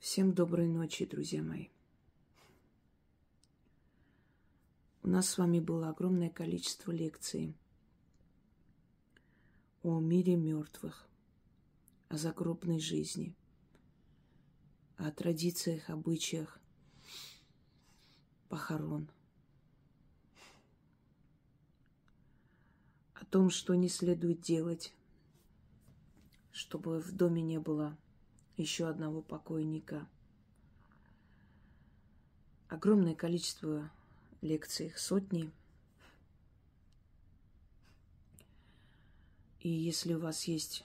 Всем доброй ночи, друзья мои. У нас с вами было огромное количество лекций о мире мертвых, о загробной жизни, о традициях, обычаях похорон, о том, что не следует делать, чтобы в доме не было еще одного покойника. Огромное количество лекций, сотни. И если у вас есть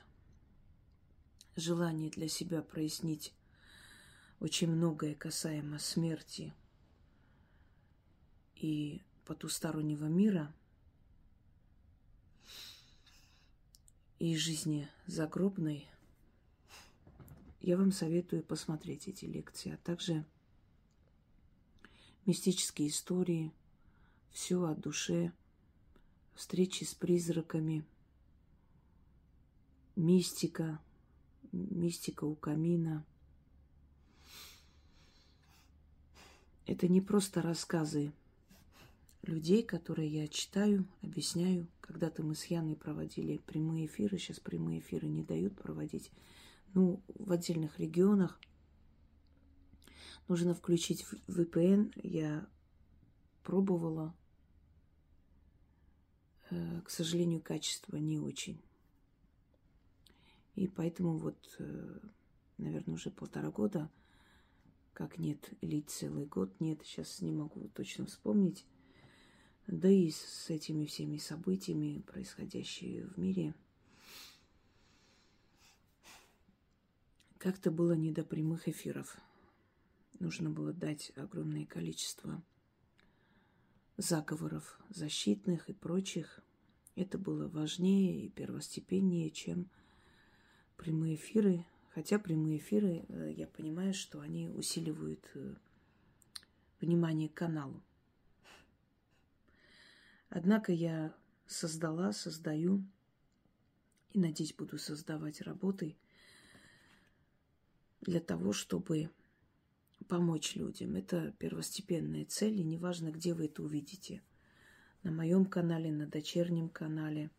желание для себя прояснить очень многое касаемо смерти и потустороннего мира и жизни загробной – я вам советую посмотреть эти лекции, а также мистические истории, все о душе, встречи с призраками, мистика, мистика у камина. Это не просто рассказы людей, которые я читаю, объясняю. Когда-то мы с Яной проводили прямые эфиры, сейчас прямые эфиры не дают проводить ну, в отдельных регионах нужно включить VPN. Я пробовала. Э, к сожалению, качество не очень. И поэтому вот, э, наверное, уже полтора года, как нет, или целый год нет, сейчас не могу точно вспомнить. Да и с этими всеми событиями, происходящими в мире – Как-то было не до прямых эфиров. Нужно было дать огромное количество заговоров защитных и прочих. Это было важнее и первостепеннее, чем прямые эфиры. Хотя прямые эфиры, э, я понимаю, что они усиливают э, внимание к каналу. Однако я создала, создаю и, надеюсь, буду создавать работы – для того, чтобы помочь людям. Это первостепенная цель, и неважно, где вы это увидите. На моем канале, на дочернем канале,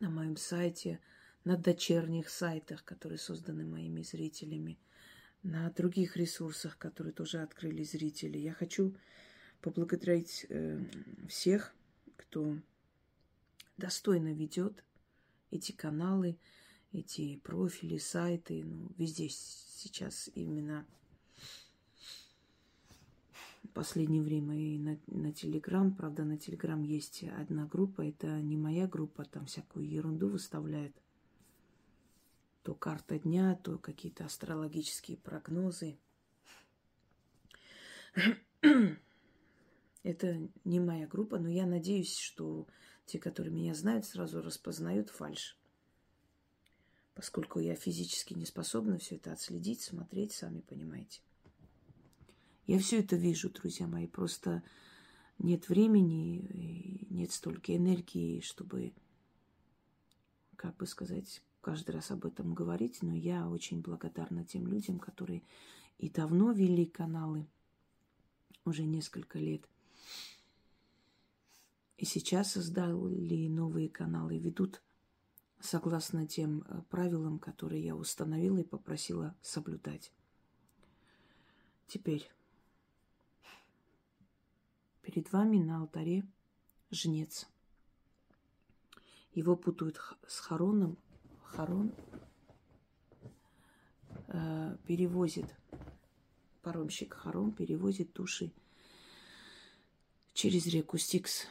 на моем сайте, на дочерних сайтах, которые созданы моими зрителями, на других ресурсах, которые тоже открыли зрители. Я хочу поблагодарить э, всех, кто достойно ведет эти каналы, эти профили, сайты, ну, везде сейчас именно в последнее время и на, на Телеграм. Правда, на Телеграм есть одна группа, это не моя группа, там всякую ерунду выставляет. То карта дня, то какие-то астрологические прогнозы. Это не моя группа, но я надеюсь, что те, которые меня знают, сразу распознают фальш поскольку я физически не способна все это отследить, смотреть, сами понимаете. Я все это вижу, друзья мои, просто нет времени, нет столько энергии, чтобы, как бы сказать, каждый раз об этом говорить, но я очень благодарна тем людям, которые и давно вели каналы, уже несколько лет, и сейчас создали новые каналы, ведут согласно тем э, правилам, которые я установила и попросила соблюдать. Теперь перед вами на алтаре жнец. Его путают с Хароном. Харон э, перевозит, паромщик Харон перевозит души через реку Стикс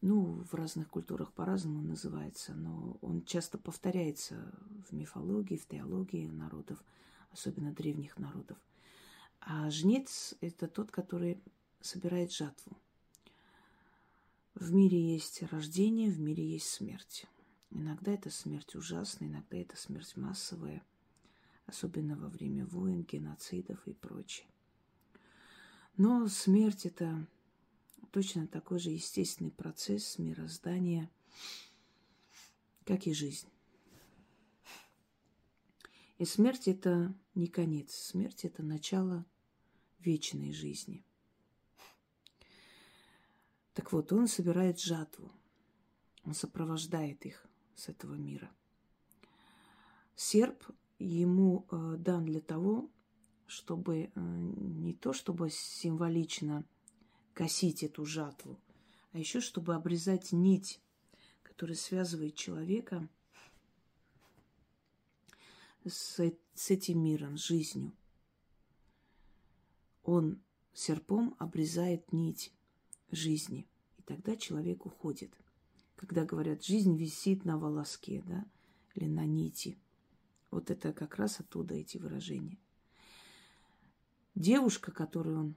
ну, в разных культурах по-разному называется, но он часто повторяется в мифологии, в теологии народов, особенно древних народов. А жнец – это тот, который собирает жатву. В мире есть рождение, в мире есть смерть. Иногда это смерть ужасная, иногда это смерть массовая, особенно во время войн, геноцидов и прочее. Но смерть – это точно такой же естественный процесс мироздания, как и жизнь. И смерть это не конец. Смерть это начало вечной жизни. Так вот, он собирает жатву. Он сопровождает их с этого мира. Серп ему э, дан для того, чтобы э, не то чтобы символично косить эту жатву, а еще чтобы обрезать нить, которая связывает человека с, с этим миром, с жизнью. Он серпом обрезает нить жизни, и тогда человек уходит. Когда говорят, жизнь висит на волоске, да, или на нити. Вот это как раз оттуда эти выражения. Девушка, которую он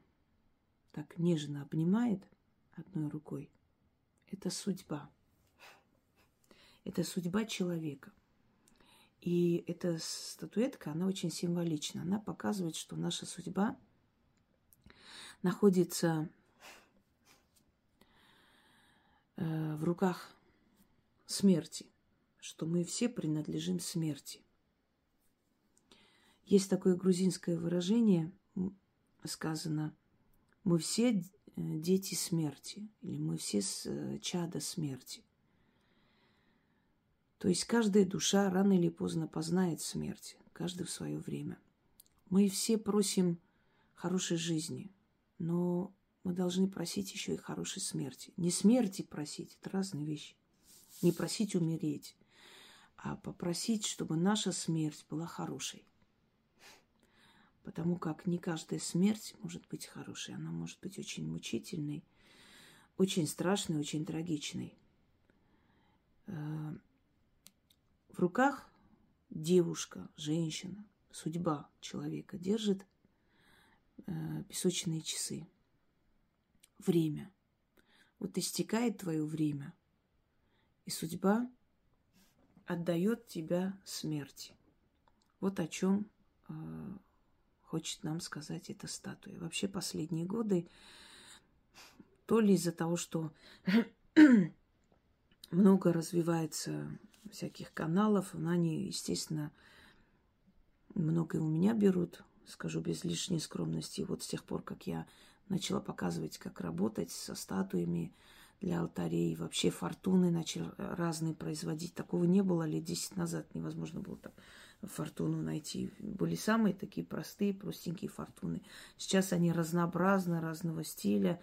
так нежно обнимает одной рукой, это судьба. Это судьба человека – и эта статуэтка, она очень символична. Она показывает, что наша судьба находится э, в руках смерти, что мы все принадлежим смерти. Есть такое грузинское выражение, сказано, мы все э, дети смерти, или мы все э, чада смерти. То есть каждая душа рано или поздно познает смерть, каждый в свое время. Мы все просим хорошей жизни, но мы должны просить еще и хорошей смерти. Не смерти просить, это разные вещи. Не просить умереть, а попросить, чтобы наша смерть была хорошей. Потому как не каждая смерть может быть хорошей, она может быть очень мучительной, очень страшной, очень трагичной. Э, в руках девушка, женщина, судьба человека держит э, песочные часы. Время. Вот истекает твое время, и судьба отдает тебя смерти. Вот о чем э, хочет нам сказать эта статуя. Вообще последние годы, то ли из-за того, что много развивается всяких каналов. Они, естественно, многое у меня берут, скажу без лишней скромности. Вот с тех пор, как я начала показывать, как работать со статуями для алтарей, вообще фортуны начали разные производить. Такого не было лет 10 назад, невозможно было так фортуну найти. Были самые такие простые, простенькие фортуны. Сейчас они разнообразны, разного стиля.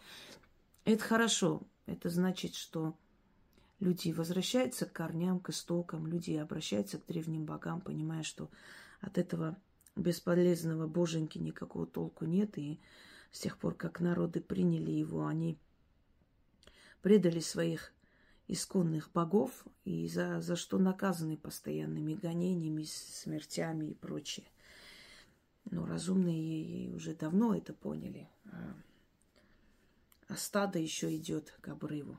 Это хорошо. Это значит, что люди возвращаются к корням, к истокам, люди обращаются к древним богам, понимая, что от этого бесполезного боженьки никакого толку нет, и с тех пор, как народы приняли его, они предали своих исконных богов, и за, за что наказаны постоянными гонениями, смертями и прочее. Но разумные уже давно это поняли. А, а стадо еще идет к обрыву.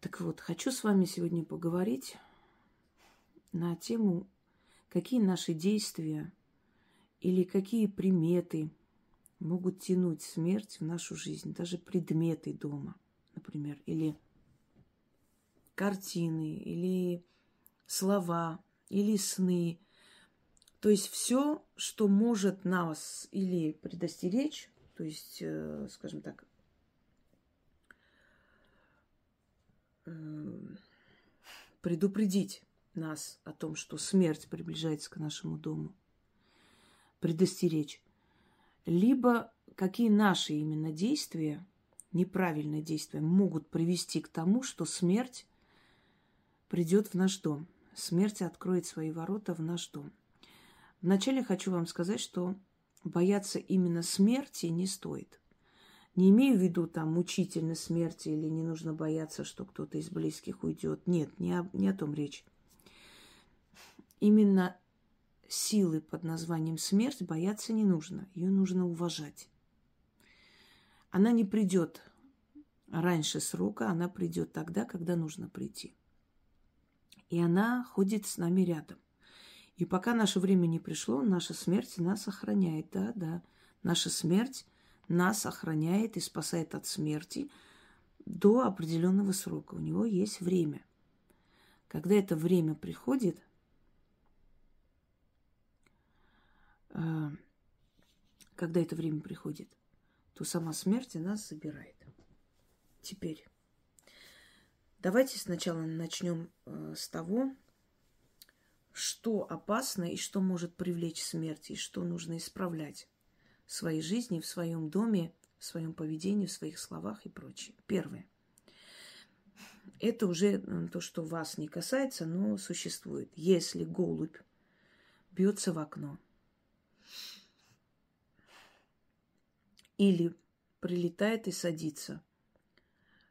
Так вот, хочу с вами сегодня поговорить на тему, какие наши действия или какие приметы могут тянуть смерть в нашу жизнь, даже предметы дома, например, или картины, или слова, или сны. То есть все, что может нас или предостеречь, то есть, э, скажем так, Эм, предупредить нас о том, что смерть приближается к нашему дому, предостеречь, либо какие наши именно действия, неправильные действия, могут привести к тому, что смерть придет в наш дом. Смерть откроет свои ворота в наш дом. Вначале хочу вам сказать, что бояться именно смерти не стоит. Не имею в виду там мучительной смерти или не нужно бояться, что кто-то из близких уйдет. Нет, не о, не о том речь. Именно силы под названием смерть бояться не нужно. Ее нужно уважать. Она не придет раньше срока, она придет тогда, когда нужно прийти. И она ходит с нами рядом. И пока наше время не пришло, наша смерть нас охраняет. Да, да. Наша смерть нас охраняет и спасает от смерти до определенного срока. У него есть время. Когда это время приходит, э, когда это время приходит, то сама смерть нас забирает. Теперь давайте сначала начнем э, с того, что опасно и что может привлечь смерть, и что нужно исправлять в своей жизни, в своем доме, в своем поведении, в своих словах и прочее. Первое. Это уже то, что вас не касается, но существует. Если голубь бьется в окно или прилетает и садится,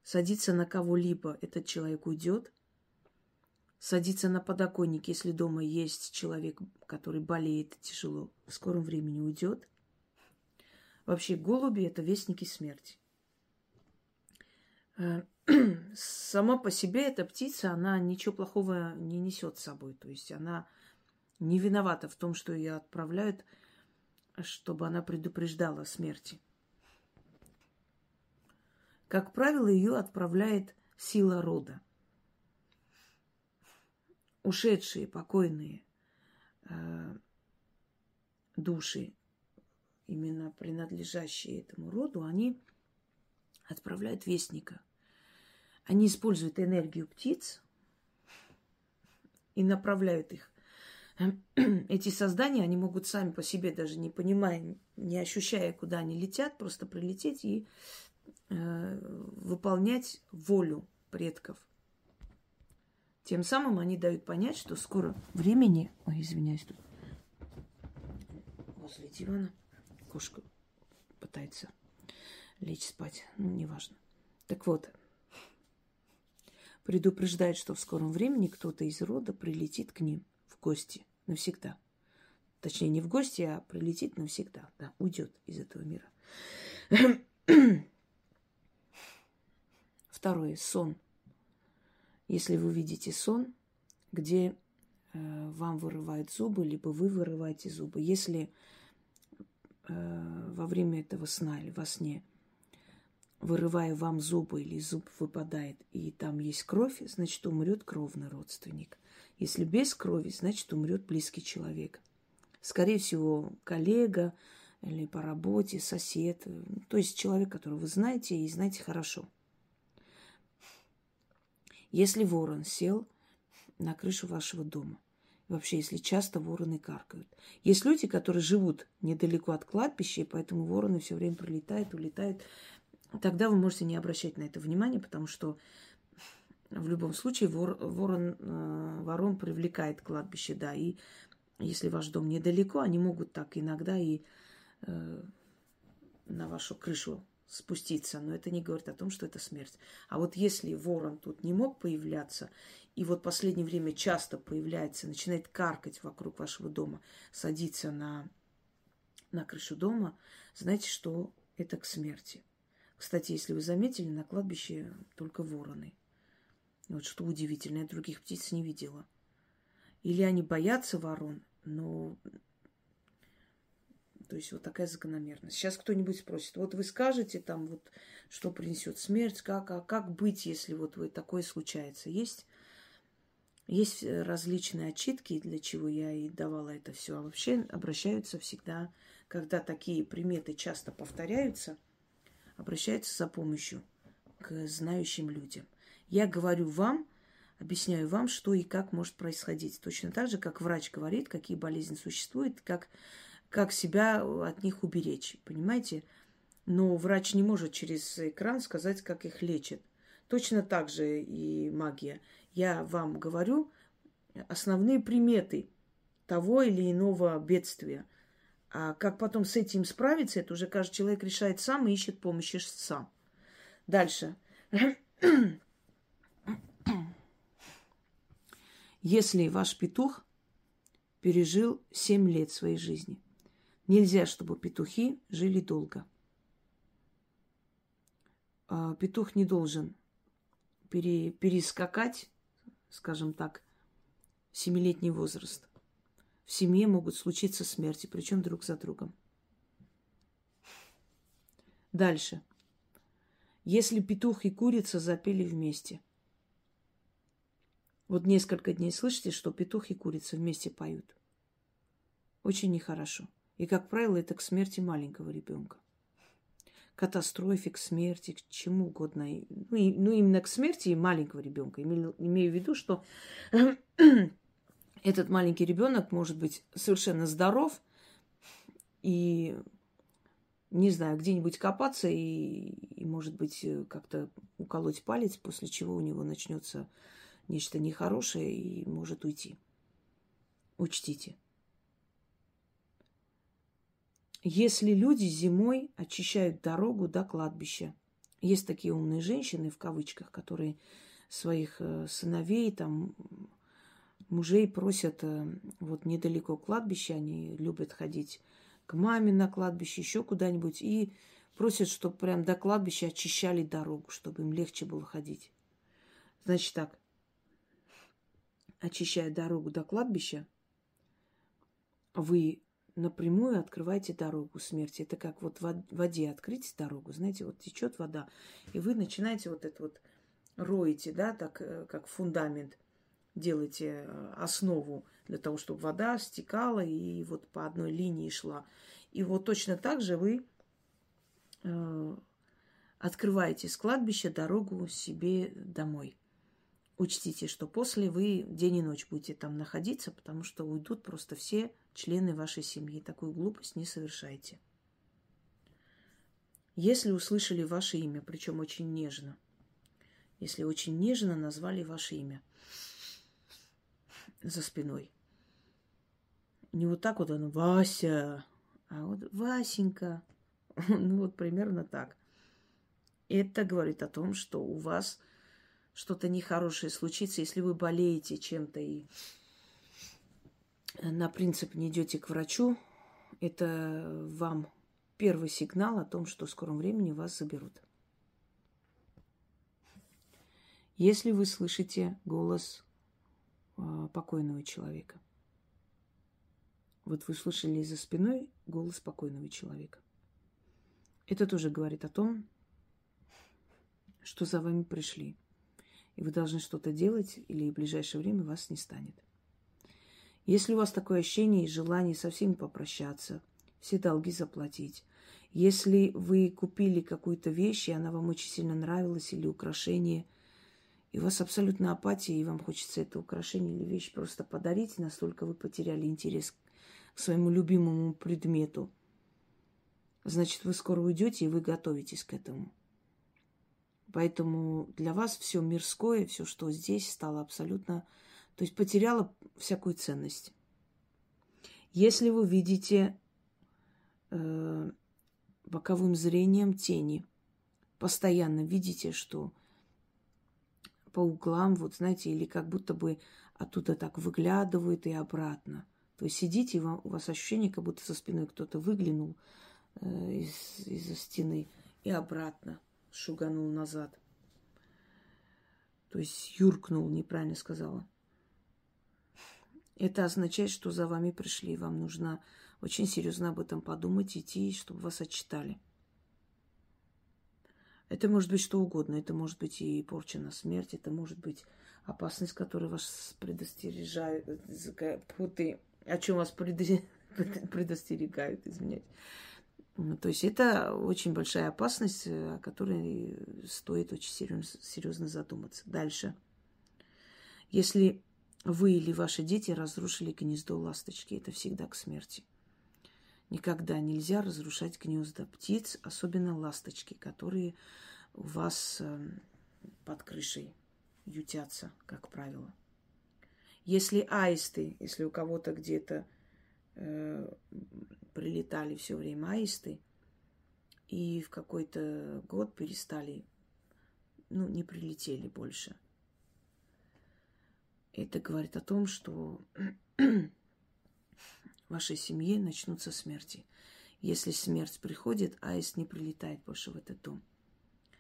садится на кого-либо, этот человек уйдет – садиться на подоконник, если дома есть человек, который болеет тяжело, в скором времени уйдет. Вообще голуби – это вестники смерти. Э, сама по себе эта птица, она ничего плохого не несет с собой. То есть она не виновата в том, что ее отправляют, чтобы она предупреждала о смерти. Как правило, ее отправляет сила рода – ушедшие, покойные э, души, именно принадлежащие этому роду, они отправляют вестника. Они используют энергию птиц и направляют их. Эти создания, они могут сами по себе, даже не понимая, не ощущая, куда они летят, просто прилететь и выполнять волю предков – тем самым они дают понять, что скоро времени... Ой, извиняюсь, тут возле дивана кошка пытается лечь спать. Ну, неважно. Так вот, предупреждает, что в скором времени кто-то из рода прилетит к ним в гости навсегда. Точнее, не в гости, а прилетит навсегда. Да, уйдет из этого мира. Второе. Сон. Если вы видите сон, где э, вам вырывают зубы, либо вы вырываете зубы, если э, во время этого сна или во сне вырывая вам зубы или зуб выпадает, и там есть кровь, значит, умрет кровный родственник. Если без крови, значит, умрет близкий человек. Скорее всего, коллега или по работе, сосед, то есть человек, которого вы знаете и знаете хорошо – если ворон сел на крышу вашего дома, вообще, если часто вороны каркают. Есть люди, которые живут недалеко от кладбища, и поэтому вороны все время прилетают, улетают. Тогда вы можете не обращать на это внимания, потому что в любом случае вор, ворон, э, ворон привлекает кладбище, да, и если ваш дом недалеко, они могут так иногда и э, на вашу крышу спуститься, но это не говорит о том, что это смерть. А вот если ворон тут не мог появляться, и вот последнее время часто появляется, начинает каркать вокруг вашего дома, садиться на, на крышу дома, знаете, что это к смерти. Кстати, если вы заметили, на кладбище только вороны. Вот что удивительно, я других птиц не видела. Или они боятся ворон, но то есть вот такая закономерность. Сейчас кто-нибудь спросит, вот вы скажете там вот, что принесет смерть, как, а как быть, если вот вы такое случается? Есть, есть различные отчитки, для чего я и давала это все. А вообще обращаются всегда, когда такие приметы часто повторяются, обращаются за помощью к знающим людям. Я говорю вам, объясняю вам, что и как может происходить. Точно так же, как врач говорит, какие болезни существуют, как как себя от них уберечь, понимаете? Но врач не может через экран сказать, как их лечат. Точно так же и магия. Я вам говорю основные приметы того или иного бедствия. А как потом с этим справиться, это уже каждый человек решает сам и ищет помощи сам. Дальше. Если ваш петух пережил 7 лет своей жизни – Нельзя, чтобы петухи жили долго. А, петух не должен пере, перескакать, скажем так, семилетний возраст. В семье могут случиться смерти, причем друг за другом. Дальше. Если петух и курица запели вместе, Вот несколько дней слышите, что петух и курица вместе поют. Очень нехорошо. И, как правило, это к смерти маленького ребенка. Катастрофе, к смерти, к чему угодно. Ну, и, ну именно к смерти маленького ребенка. Имею, имею в виду, что этот маленький ребенок может быть совершенно здоров и, не знаю, где-нибудь копаться и, и, может быть, как-то уколоть палец, после чего у него начнется нечто нехорошее и может уйти. Учтите. Если люди зимой очищают дорогу до кладбища, есть такие умные женщины, в кавычках, которые своих э, сыновей, там, мужей просят э, вот недалеко кладбища, они любят ходить к маме на кладбище, еще куда-нибудь, и просят, чтобы прям до кладбища очищали дорогу, чтобы им легче было ходить. Значит так, очищая дорогу до кладбища, вы напрямую открываете дорогу смерти. Это как вот в воде открыть дорогу. Знаете, вот течет вода, и вы начинаете вот это вот роете, да, так э, как фундамент, делаете э, основу для того, чтобы вода стекала и вот по одной линии шла. И вот точно так же вы э, открываете с кладбища дорогу себе домой. Учтите, что после вы день и ночь будете там находиться, потому что уйдут просто все члены вашей семьи. Такую глупость не совершайте. Если услышали ваше имя, причем очень нежно, если очень нежно назвали ваше имя за спиной, не вот так вот он Вася, а вот Васенька, ну вот примерно так. Это говорит о том, что у вас что-то нехорошее случится, если вы болеете чем-то и на принцип не идете к врачу, это вам первый сигнал о том, что в скором времени вас заберут. Если вы слышите голос э, покойного человека, вот вы слышали за спиной голос покойного человека, это тоже говорит о том, что за вами пришли, и вы должны что-то делать, или в ближайшее время вас не станет. Если у вас такое ощущение и желание со всеми попрощаться, все долги заплатить, если вы купили какую-то вещь, и она вам очень сильно нравилась, или украшение, и у вас абсолютно апатия, и вам хочется это украшение или вещь просто подарить, настолько вы потеряли интерес к своему любимому предмету, значит, вы скоро уйдете, и вы готовитесь к этому. Поэтому для вас все мирское, все, что здесь, стало абсолютно то есть потеряла всякую ценность. Если вы видите э, боковым зрением тени, постоянно видите, что по углам, вот знаете, или как будто бы оттуда так выглядывают и обратно. То есть сидите, и вам, у вас ощущение, как будто со спиной кто-то выглянул э, из, из-за стены и обратно шуганул назад. То есть юркнул, неправильно сказала. Это означает, что за вами пришли. Вам нужно очень серьезно об этом подумать, идти, чтобы вас отчитали. Это может быть что угодно. Это может быть и порча на смерть, это может быть опасность, которая вас предостережает, о чем вас предостерегают, извиняюсь. Ну, то есть это очень большая опасность, о которой стоит очень серьезно задуматься. Дальше. Если вы или ваши дети разрушили гнездо ласточки. Это всегда к смерти. Никогда нельзя разрушать гнезда птиц, особенно ласточки, которые у вас эм, под крышей ютятся, как правило. Если аисты, если у кого-то где-то э, прилетали все время аисты, и в какой-то год перестали, ну, не прилетели больше – это говорит о том, что в вашей семье начнутся смерти. Если смерть приходит, аист не прилетает больше в этот дом.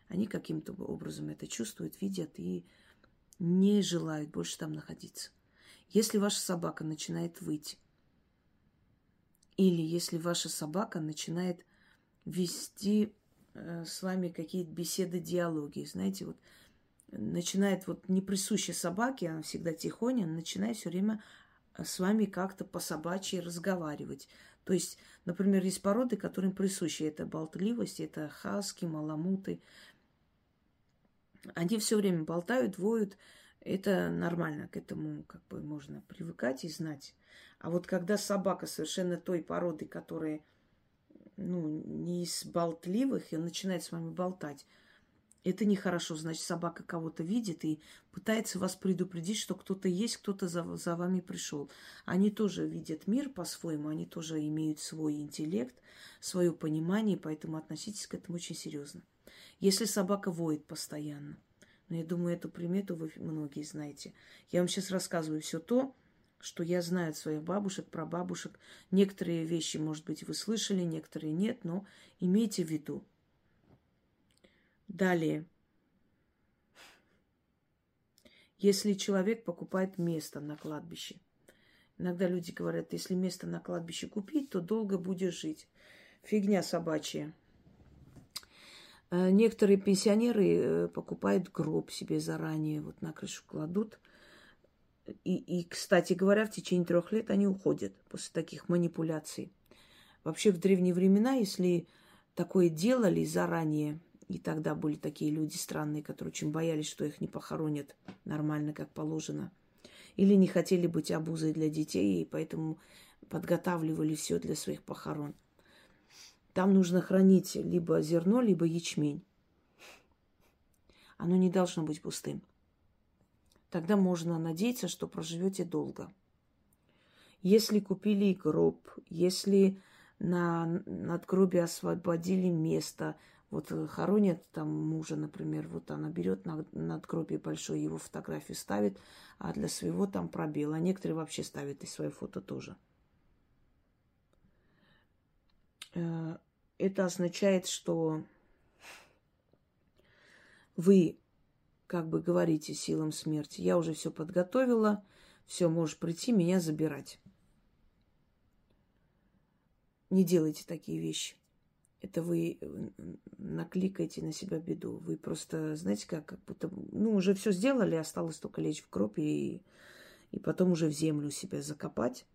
Они каким-то образом это чувствуют, видят и не желают больше там находиться. Если ваша собака начинает выйти, или если ваша собака начинает вести э, с вами какие-то беседы, диалоги, знаете, вот начинает вот не присуща собаке, она всегда тихоня, начинает все время с вами как-то по собачьи разговаривать. То есть, например, есть породы, которым присущи это болтливость, это хаски, маламуты. Они все время болтают, воют. Это нормально, к этому как бы можно привыкать и знать. А вот когда собака совершенно той породы, которая ну, не из болтливых, и начинает с вами болтать, это нехорошо. Значит, собака кого-то видит и пытается вас предупредить, что кто-то есть, кто-то за, за вами пришел. Они тоже видят мир по-своему, они тоже имеют свой интеллект, свое понимание, поэтому относитесь к этому очень серьезно. Если собака воет постоянно, но я думаю, эту примету вы многие знаете. Я вам сейчас рассказываю все то, что я знаю от своих бабушек, про бабушек. Некоторые вещи, может быть, вы слышали, некоторые нет, но имейте в виду – Далее. Если человек покупает место на кладбище. Иногда люди говорят, если место на кладбище купить, то долго будешь жить. Фигня собачья. Э, некоторые пенсионеры э, покупают гроб себе заранее, вот на крышу кладут. И, и, кстати говоря, в течение трех лет они уходят после таких манипуляций. Вообще в древние времена, если такое делали заранее, и тогда были такие люди странные, которые очень боялись, что их не похоронят нормально, как положено. Или не хотели быть обузой для детей, и поэтому подготавливали все для своих похорон. Там нужно хранить либо зерно, либо ячмень. Оно не должно быть пустым. Тогда можно надеяться, что проживете долго. Если купили гроб, если на надгробие освободили место, вот э, хоронят там мужа, например, вот она берет на надгробие большое, его фотографию ставит, а для своего там пробел. А некоторые вообще ставят и свои фото тоже. Э, это означает, что вы как бы говорите силам смерти, я уже все подготовила, все, можешь прийти меня забирать. Не делайте такие вещи это вы накликаете на себя беду. Вы просто, знаете, как, как будто, ну, уже все сделали, осталось только лечь в гроб и, и потом уже в землю себя закопать.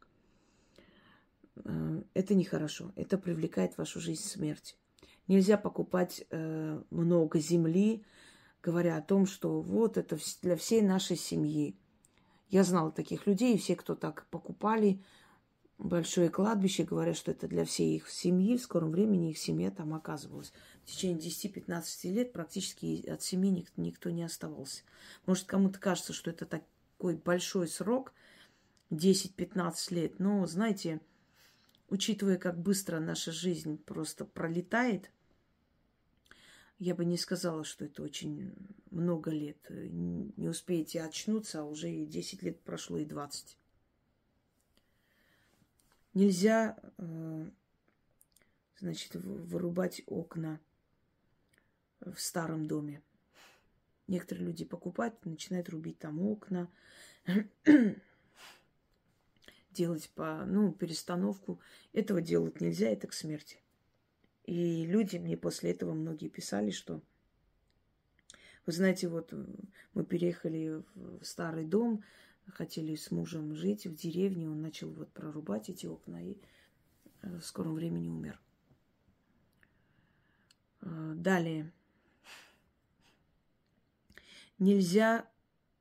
Э, это нехорошо. Это привлекает в вашу жизнь смерть. Нельзя покупать э, много земли, говоря о том, что вот это для всей нашей семьи. Я знала таких людей, и все, кто так покупали, большое кладбище, говорят, что это для всей их семьи. В скором времени их семья там оказывалась. В течение 10-15 лет практически от семьи никто, не оставался. Может, кому-то кажется, что это такой большой срок, 10-15 лет. Но, знаете, учитывая, как быстро наша жизнь просто пролетает, я бы не сказала, что это очень много лет. Не успеете очнуться, а уже и 10 лет прошло, и 20. Нельзя, э, значит, вырубать окна в старом доме. Некоторые люди покупают, начинают рубить там окна, делать по, ну, перестановку. Этого делать нельзя, это к смерти. И люди мне после этого многие писали, что вы знаете, вот мы переехали в старый дом, хотели с мужем жить в деревне, он начал вот прорубать эти окна и э, в скором времени умер. Э, далее. Нельзя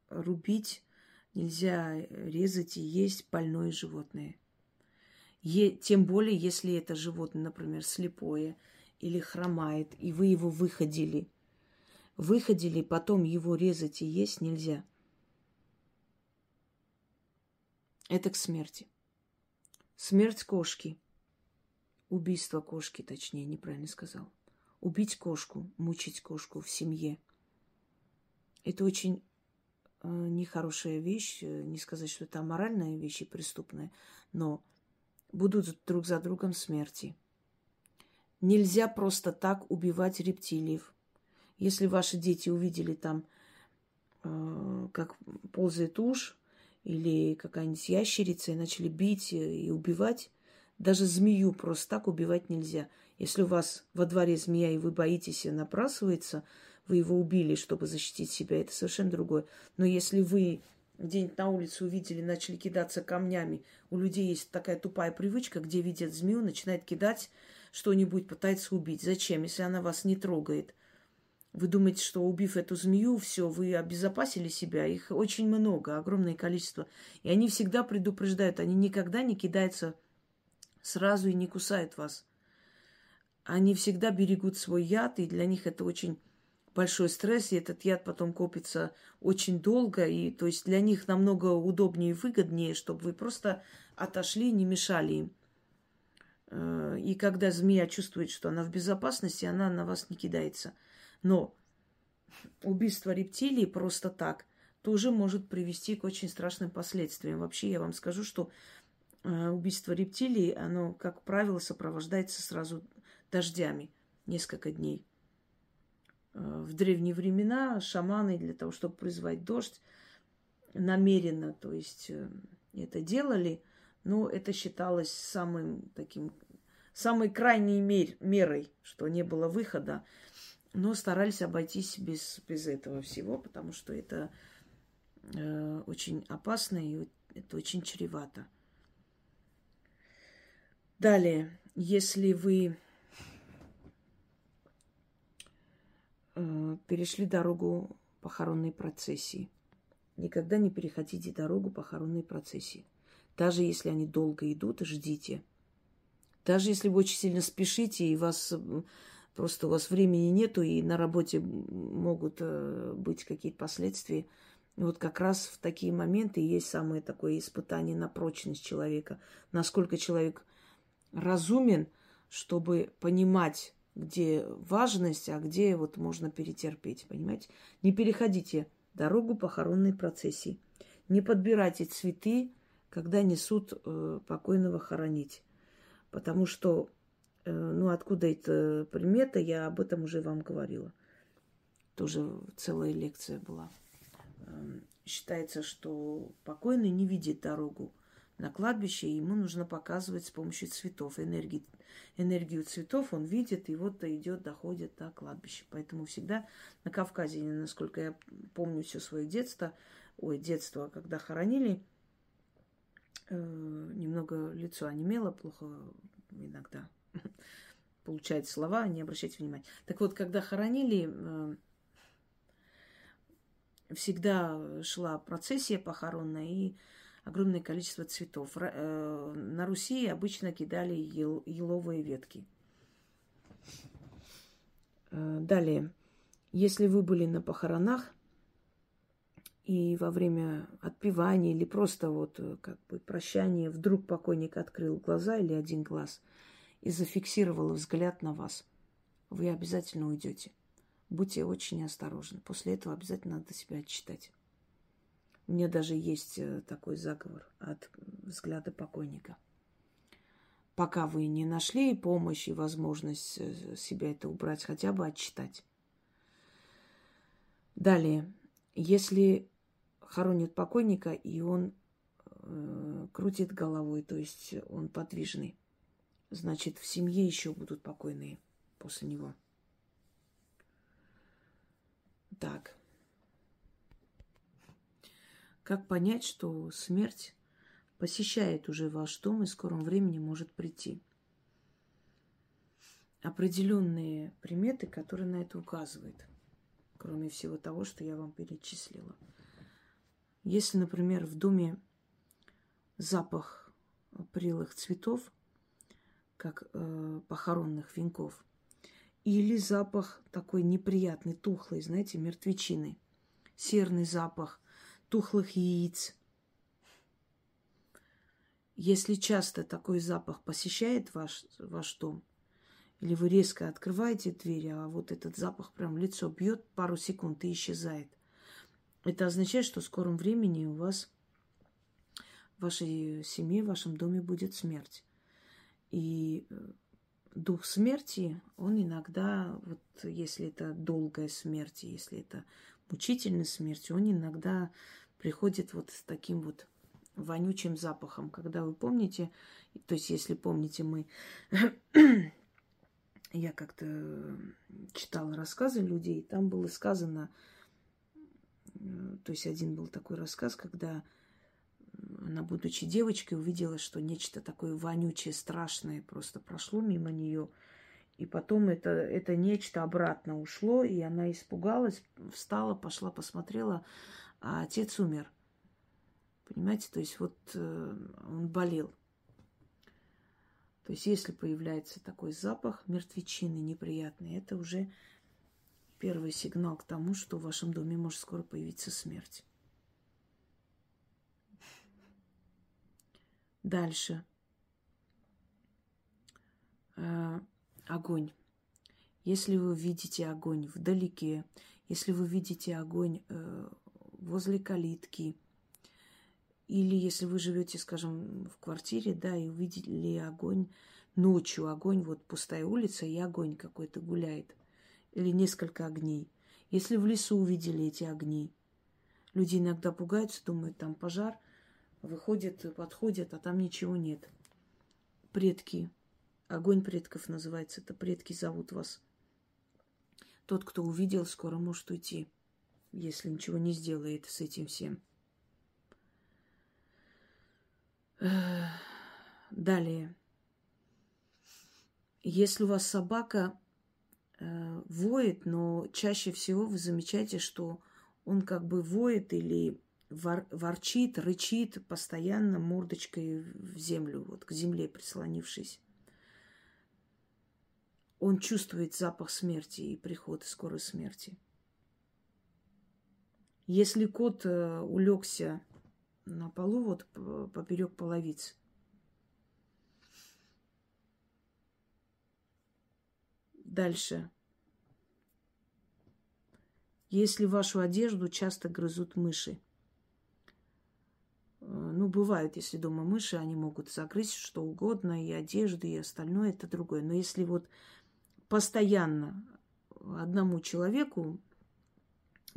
рубить, нельзя резать и есть больное животное. Е, тем более, если это животное, например, слепое или хромает, и вы его выходили. Выходили, потом его резать и есть нельзя – Это к смерти. Смерть кошки. Убийство кошки, точнее, неправильно сказал. Убить кошку, мучить кошку в семье. Это очень э, нехорошая вещь. Э, не сказать, что это аморальная вещь и преступная, но будут друг за другом смерти. Нельзя просто так убивать рептилиев. Если ваши дети увидели там, э, как ползает уж, или какая-нибудь ящерица, и начали бить и убивать. Даже змею просто так убивать нельзя. Если у вас во дворе змея, и вы боитесь, и набрасывается, вы его убили, чтобы защитить себя, это совершенно другое. Но если вы где-нибудь на улице увидели, начали кидаться камнями, у людей есть такая тупая привычка, где видят змею, начинает кидать что-нибудь, пытается убить. Зачем, если она вас не трогает? Вы думаете, что убив эту змею, все, вы обезопасили себя? Их очень много, огромное количество. И они всегда предупреждают, они никогда не кидаются сразу и не кусают вас. Они всегда берегут свой яд, и для них это очень большой стресс, и этот яд потом копится очень долго, и то есть для них намного удобнее и выгоднее, чтобы вы просто отошли, не мешали им. Э, и когда змея чувствует, что она в безопасности, она на вас не кидается. Но убийство рептилии просто так тоже может привести к очень страшным последствиям. Вообще я вам скажу, что э, убийство рептилии, оно, как правило, сопровождается сразу дождями несколько дней. Э, в древние времена шаманы для того, чтобы призвать дождь, намеренно, то есть э, это делали, но это считалось самым таким, самой крайней мер, мерой, что не было выхода но старались обойтись без, без этого всего, потому что это э, очень опасно и это очень чревато. Далее, если вы э, перешли дорогу похоронной процессии, никогда не переходите дорогу похоронной процессии. Даже если они долго идут, ждите. Даже если вы очень сильно спешите и вас Просто у вас времени нету, и на работе могут э, быть какие-то последствия. И вот как раз в такие моменты есть самое такое испытание на прочность человека. Насколько человек разумен, чтобы понимать, где важность, а где вот можно перетерпеть, понимаете? Не переходите дорогу похоронной процессии. Не подбирайте цветы, когда несут э, покойного хоронить. Потому что ну, откуда эта примета, я об этом уже вам говорила. Тоже целая лекция была. Эм, считается, что покойный не видит дорогу на кладбище, и ему нужно показывать с помощью цветов. Энергии, энергию цветов он видит, и вот идет, доходит до кладбища. Поэтому всегда на Кавказе, насколько я помню все свое детство, ой, детство, когда хоронили, э, немного лицо онемело, плохо иногда получать слова, не обращайте внимания. Так вот, когда хоронили, э, всегда шла процессия похоронная и огромное количество цветов. Э, на Руси обычно кидали ел, еловые ветки. Э, далее, если вы были на похоронах и во время отпевания или просто вот как бы прощания вдруг покойник открыл глаза или один глаз – и зафиксировала взгляд на вас, вы обязательно уйдете. Будьте очень осторожны. После этого обязательно надо себя отчитать. У меня даже есть э, такой заговор от взгляда покойника. Пока вы не нашли помощь и возможность э, себя это убрать, хотя бы отчитать. Далее, если хоронят покойника, и он э, крутит головой, то есть он подвижный, значит, в семье еще будут покойные после него. Так. Как понять, что смерть посещает уже ваш дом и в скором времени может прийти? Определенные приметы, которые на это указывают, кроме всего того, что я вам перечислила. Если, например, в доме запах прелых цветов, как э, похоронных венков. Или запах такой неприятный, тухлый, знаете, мертвечины. Серный запах тухлых яиц. Если часто такой запах посещает ваш, ваш дом, или вы резко открываете дверь, а вот этот запах прям лицо бьет пару секунд и исчезает, это означает, что в скором времени у вас в вашей семье, в вашем доме будет смерть. И э, дух смерти, он иногда, вот если это долгая смерть, если это мучительная смерть, он иногда приходит вот с таким вот вонючим запахом. Когда вы помните, то есть если помните, мы я как-то читала рассказы людей, там было сказано, то есть один был такой рассказ, когда она, будучи девочкой, увидела, что нечто такое вонючее, страшное просто прошло мимо нее. И потом это, это нечто обратно ушло, и она испугалась, встала, пошла, посмотрела, а отец умер. Понимаете, то есть вот э, он болел. То есть если появляется такой запах мертвечины неприятный, это уже первый сигнал к тому, что в вашем доме может скоро появиться смерть. Дальше. Э, огонь. Если вы видите огонь вдалеке, если вы видите огонь э, возле калитки, или если вы живете, скажем, в квартире, да, и увидели огонь ночью, огонь, вот пустая улица, и огонь какой-то гуляет, или несколько огней. Если в лесу увидели эти огни, люди иногда пугаются, думают, там пожар, выходят, подходят, а там ничего нет. Предки, огонь предков называется, это предки зовут вас. Тот, кто увидел, скоро может уйти, если ничего не сделает с этим всем. Далее. Если у вас собака э, воет, но чаще всего вы замечаете, что он как бы воет или вор, ворчит, рычит постоянно мордочкой в землю, вот к земле прислонившись. Он чувствует запах смерти и приход скорой смерти. Если кот э, улегся на полу, вот поперек половиц. Дальше. Если вашу одежду часто грызут мыши. Э, ну, бывает, если дома мыши, они могут загрызть что угодно, и одежду, и остальное, это другое. Но если вот постоянно одному человеку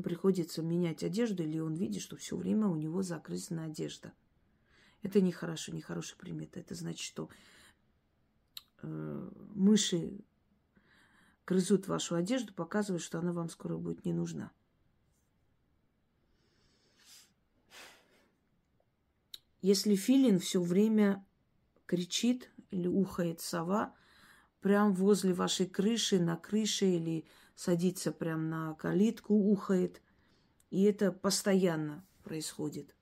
приходится менять одежду, или он видит, что все время у него загрызена одежда. Это нехорошо, нехорошая примета. Это значит, что э, мыши грызут вашу одежду, показывают, что она вам скоро будет не нужна. Если филин все время кричит или ухает сова, прям возле вашей крыши, на крыше или садится прям на калитку, ухает. И это постоянно происходит.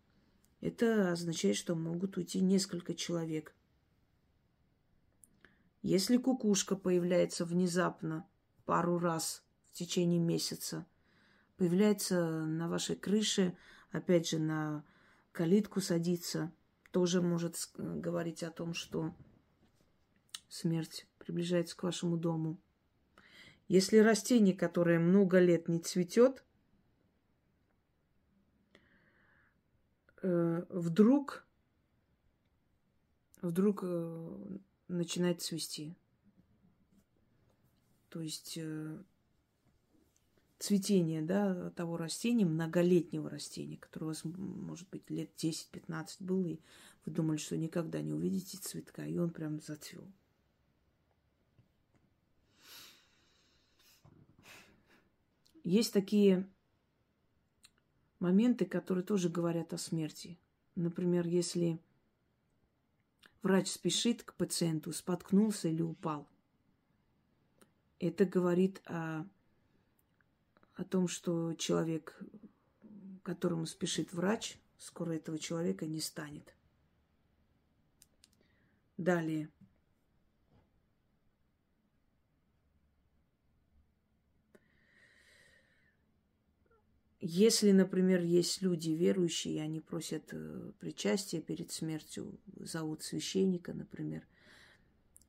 Это означает, что могут уйти несколько человек. Если кукушка появляется внезапно пару раз в течение месяца, появляется на вашей крыше, опять же, на калитку садится, тоже может говорить о том, что смерть приближается к вашему дому. Если растение, которое много лет не цветет, э, вдруг, вдруг э, начинает цвести. То есть цветение да, того растения, многолетнего растения, которое у вас, может быть, лет 10-15 было, и вы думали, что никогда не увидите цветка, и он прям зацвел. Есть такие моменты, которые тоже говорят о смерти. Например, если врач спешит к пациенту, споткнулся или упал. Это говорит о, о том, что человек, которому спешит врач, скоро этого человека не станет. Далее. Если, например, есть люди верующие, и они просят э, причастия перед смертью, зовут священника, например,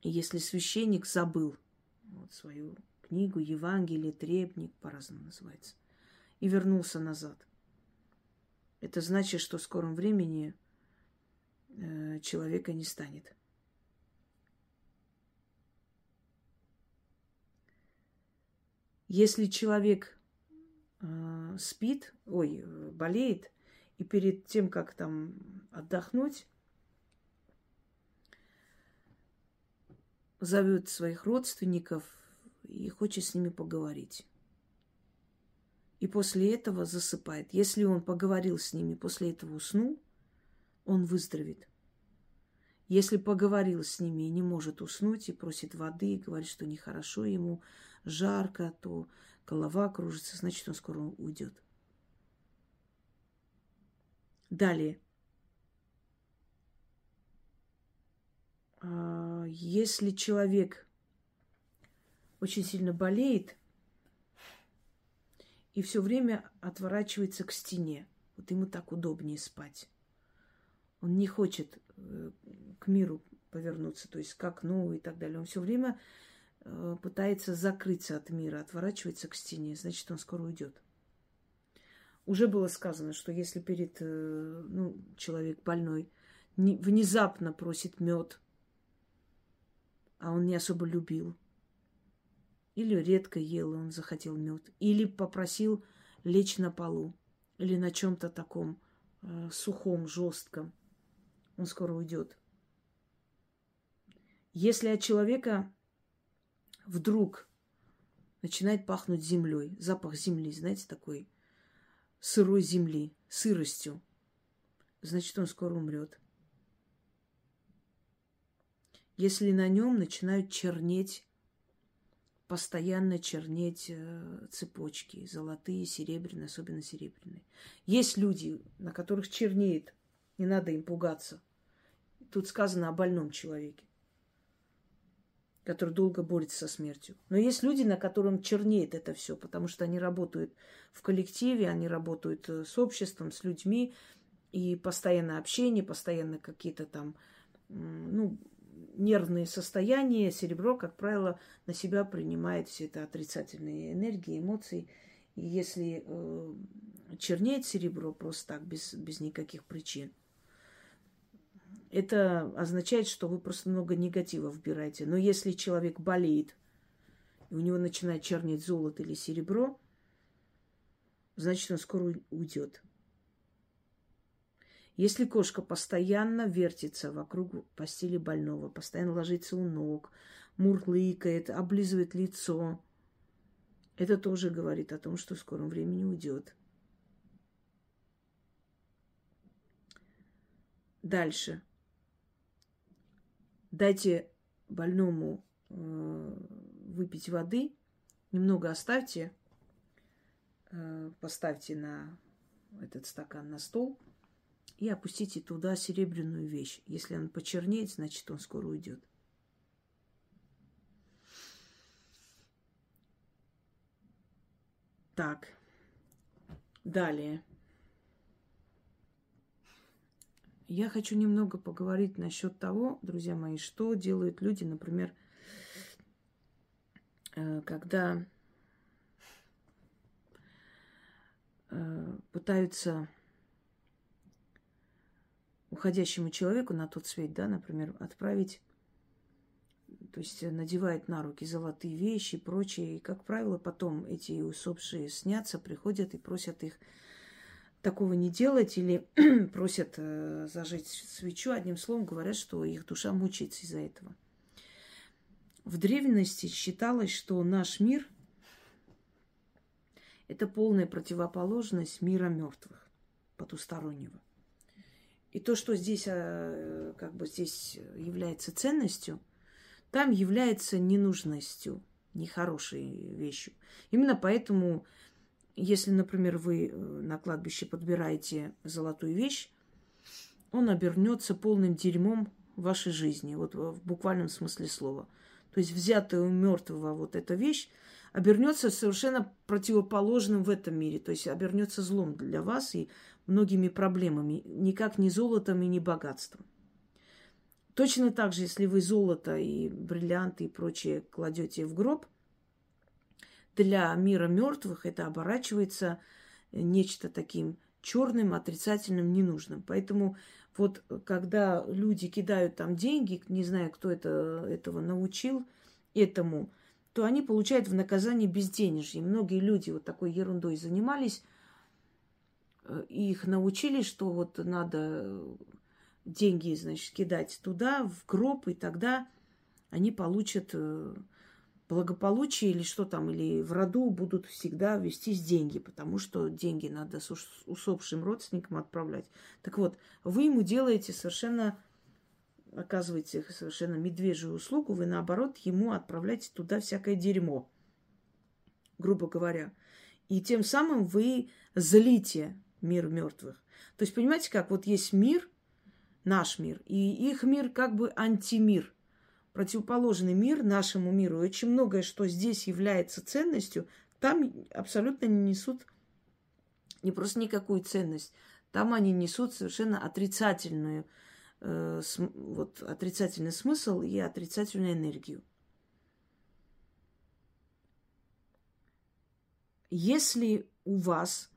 если священник забыл вот, свою книгу, Евангелие, требник, по-разному называется, и вернулся назад, это значит, что в скором времени э, человека не станет. Если человек э, спит, ой, болеет, и перед тем, как там отдохнуть, зовет своих родственников, и хочет с ними поговорить. И после этого засыпает. Если он поговорил с ними, после этого уснул, он выздоровеет. Если поговорил с ними и не может уснуть, и просит воды, и говорит, что нехорошо ему, жарко, то голова кружится, значит, он скоро уйдет. Далее. А, если человек очень сильно болеет и все время отворачивается к стене, вот ему так удобнее спать. Он не хочет э, к миру повернуться, то есть к окну и так далее. Он все время э, пытается закрыться от мира, отворачивается к стене, значит, он скоро уйдет. Уже было сказано, что если перед э, ну, человек больной внезапно просит мед, а он не особо любил, или редко ел, и он захотел мед, или попросил лечь на полу, или на чем-то таком э, сухом, жестком, он скоро уйдет. Если от человека вдруг начинает пахнуть землей, запах земли, знаете, такой сырой земли, сыростью, значит, он скоро умрет. Если на нем начинают чернеть, постоянно чернеть э, цепочки, золотые, серебряные, особенно серебряные. Есть люди, на которых чернеет, не надо им пугаться. Тут сказано о больном человеке, который долго борется со смертью. Но есть люди, на котором чернеет это все, потому что они работают в коллективе, они работают э, с обществом, с людьми, и постоянно общение, постоянно какие-то там, ну, нервные состояния. Серебро, как правило, на себя принимает все это отрицательные энергии, эмоции. И если э, чернеет серебро просто так, без, без никаких причин – это означает, что вы просто много негатива вбираете. Но если человек болеет, и у него начинает чернеть золото или серебро, значит, он скоро уйдет. Если кошка постоянно вертится вокруг постели больного, постоянно ложится у ног, мурлыкает, облизывает лицо, это тоже говорит о том, что в скором времени уйдет. Дальше дайте больному э, выпить воды, немного оставьте, э, поставьте на этот стакан на стол и опустите туда серебряную вещь. Если он почернеет, значит он скоро уйдет. Так, далее. Я хочу немного поговорить насчет того, друзья мои, что делают люди, например, э, когда э, пытаются уходящему человеку на тот свет, да, например, отправить, то есть надевает на руки золотые вещи и прочее. И, как правило, потом эти усопшие снятся, приходят и просят их такого не делать или просят э, зажечь свечу, одним словом говорят, что их душа мучается из-за этого. В древности считалось, что наш мир – это полная противоположность мира мертвых, потустороннего. И то, что здесь, э, как бы здесь является ценностью, там является ненужностью, нехорошей вещью. Именно поэтому если, например, вы э, на кладбище подбираете золотую вещь, он обернется полным дерьмом вашей жизни, вот в буквальном смысле слова. То есть взятая у мертвого вот эта вещь обернется совершенно противоположным в этом мире, то есть обернется злом для вас и многими проблемами, никак не золотом и не богатством. Точно так же, если вы золото и бриллианты и прочее кладете в гроб – для мира мертвых это оборачивается нечто таким черным, отрицательным, ненужным. Поэтому вот когда люди кидают там деньги, не знаю, кто это, этого научил этому, то они получают в наказание безденежье. Многие люди вот такой ерундой занимались, и их научили, что вот надо деньги, значит, кидать туда, в гроб, и тогда они получат э, благополучие или что там, или в роду будут всегда вестись деньги, потому что деньги надо с усопшим родственникам отправлять. Так вот, вы ему делаете совершенно, оказываете совершенно медвежью услугу, вы наоборот ему отправляете туда всякое дерьмо, грубо говоря. И тем самым вы злите мир мертвых. То есть, понимаете, как вот есть мир, наш мир, и их мир как бы антимир – противоположный мир нашему миру. И очень многое, что здесь является ценностью, там абсолютно не несут не просто никакую ценность. Там они несут совершенно отрицательную, э, вот, отрицательный смысл и отрицательную энергию. Если у вас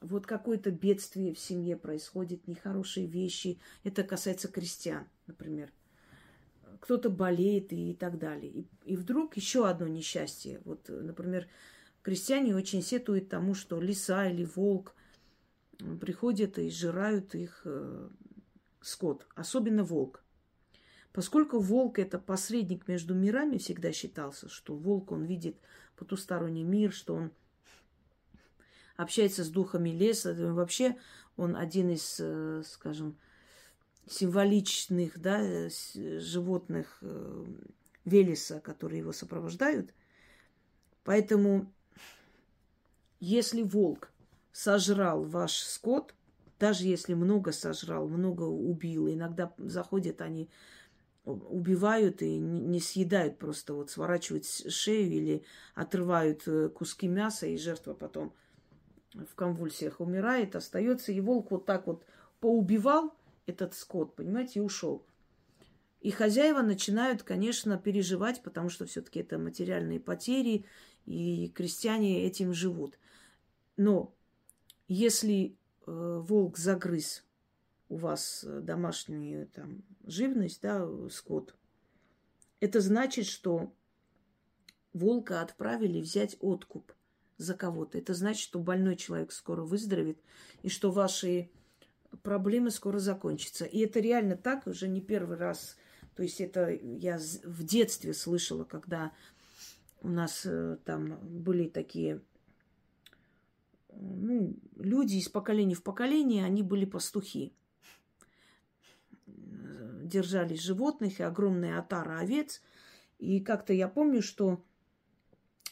вот какое-то бедствие в семье происходит, нехорошие вещи, это касается крестьян, например, кто-то болеет и так далее. И, и вдруг еще одно несчастье. Вот, например, крестьяне очень сетуют тому, что лиса или волк приходят и сжирают их э, скот, особенно волк. Поскольку волк это посредник между мирами, всегда считался, что волк, он видит потусторонний мир, что он общается с духами леса, вообще он один из, э, скажем, символичных да, э, животных э, Велеса, которые его сопровождают. Поэтому, если волк сожрал ваш скот, даже если много сожрал, много убил, иногда заходят они, убивают и не съедают просто, вот сворачивают шею или отрывают э, куски мяса, и жертва потом в конвульсиях умирает, остается, и волк вот так вот поубивал, этот скот, понимаете, и ушел. И хозяева начинают, конечно, переживать, потому что все-таки это материальные потери, и крестьяне этим живут. Но если э, волк загрыз у вас домашнюю там живность, да, скот, это значит, что волка отправили взять откуп за кого-то. Это значит, что больной человек скоро выздоровеет, и что ваши проблемы скоро закончатся. И это реально так, уже не первый раз. То есть это я в детстве слышала, когда у нас э, там были такие ну, люди из поколения в поколение, они были пастухи. Держали животных и огромная отара овец. И как-то я помню, что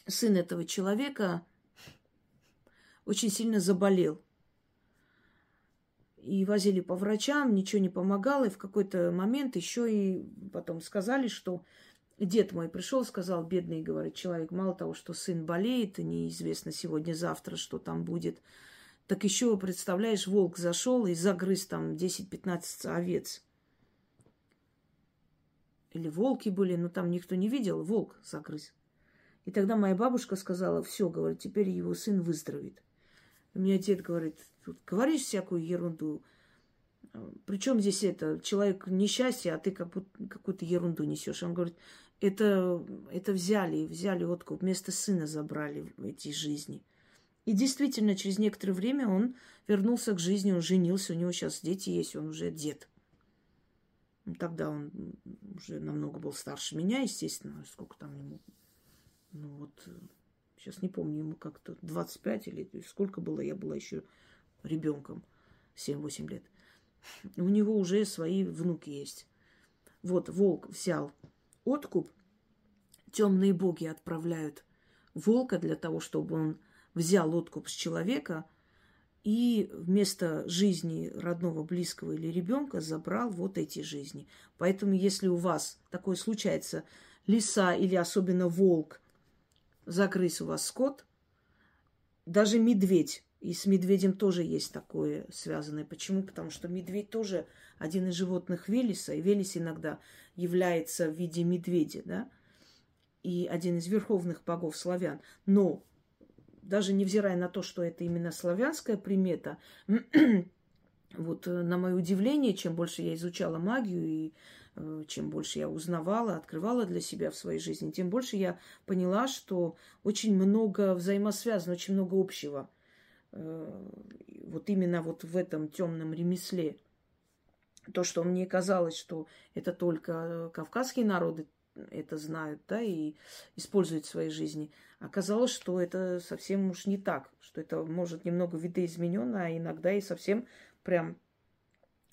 сын этого человека очень сильно заболел и возили по врачам, ничего не помогало. И в какой-то момент еще и потом сказали, что дед мой пришел, сказал, бедный, говорит, человек, мало того, что сын болеет, неизвестно сегодня-завтра, что там будет, так еще, представляешь, волк зашел и загрыз там 10-15 овец. Или волки были, но там никто не видел, волк загрыз. И тогда моя бабушка сказала, все, говорит, теперь его сын выздоровеет. У меня дед говорит, говоришь всякую ерунду. Причем здесь это, человек несчастье, а ты как будто какую-то ерунду несешь. Он говорит, это, это взяли, взяли откуп, вместо сына забрали эти жизни. И действительно, через некоторое время он вернулся к жизни, он женился, у него сейчас дети есть, он уже дед. Тогда он уже намного был старше меня, естественно, сколько там ему, ну вот, Сейчас не помню, ему как-то 25 или сколько было, я была еще ребенком, 7-8 лет. У него уже свои внуки есть. Вот волк взял откуп, темные боги отправляют волка для того, чтобы он взял откуп с человека и вместо жизни родного, близкого или ребенка забрал вот эти жизни. Поэтому, если у вас такое случается, лиса или особенно волк – загрыз у вас скот, даже медведь. И с медведем тоже есть такое связанное. Почему? Потому что медведь тоже один из животных Велеса, и Велес иногда является в виде медведя, да, и один из верховных богов славян. Но даже невзирая на то, что это именно славянская примета, вот э, на мое удивление, чем больше я изучала магию и чем больше я узнавала, открывала для себя в своей жизни, тем больше я поняла, что очень много взаимосвязано, очень много общего. Э, вот именно вот в этом темном ремесле. То, что мне казалось, что это только кавказские народы это знают, да, и используют в своей жизни. Оказалось, что это совсем уж не так, что это может немного видоизмененно, а иногда и совсем прям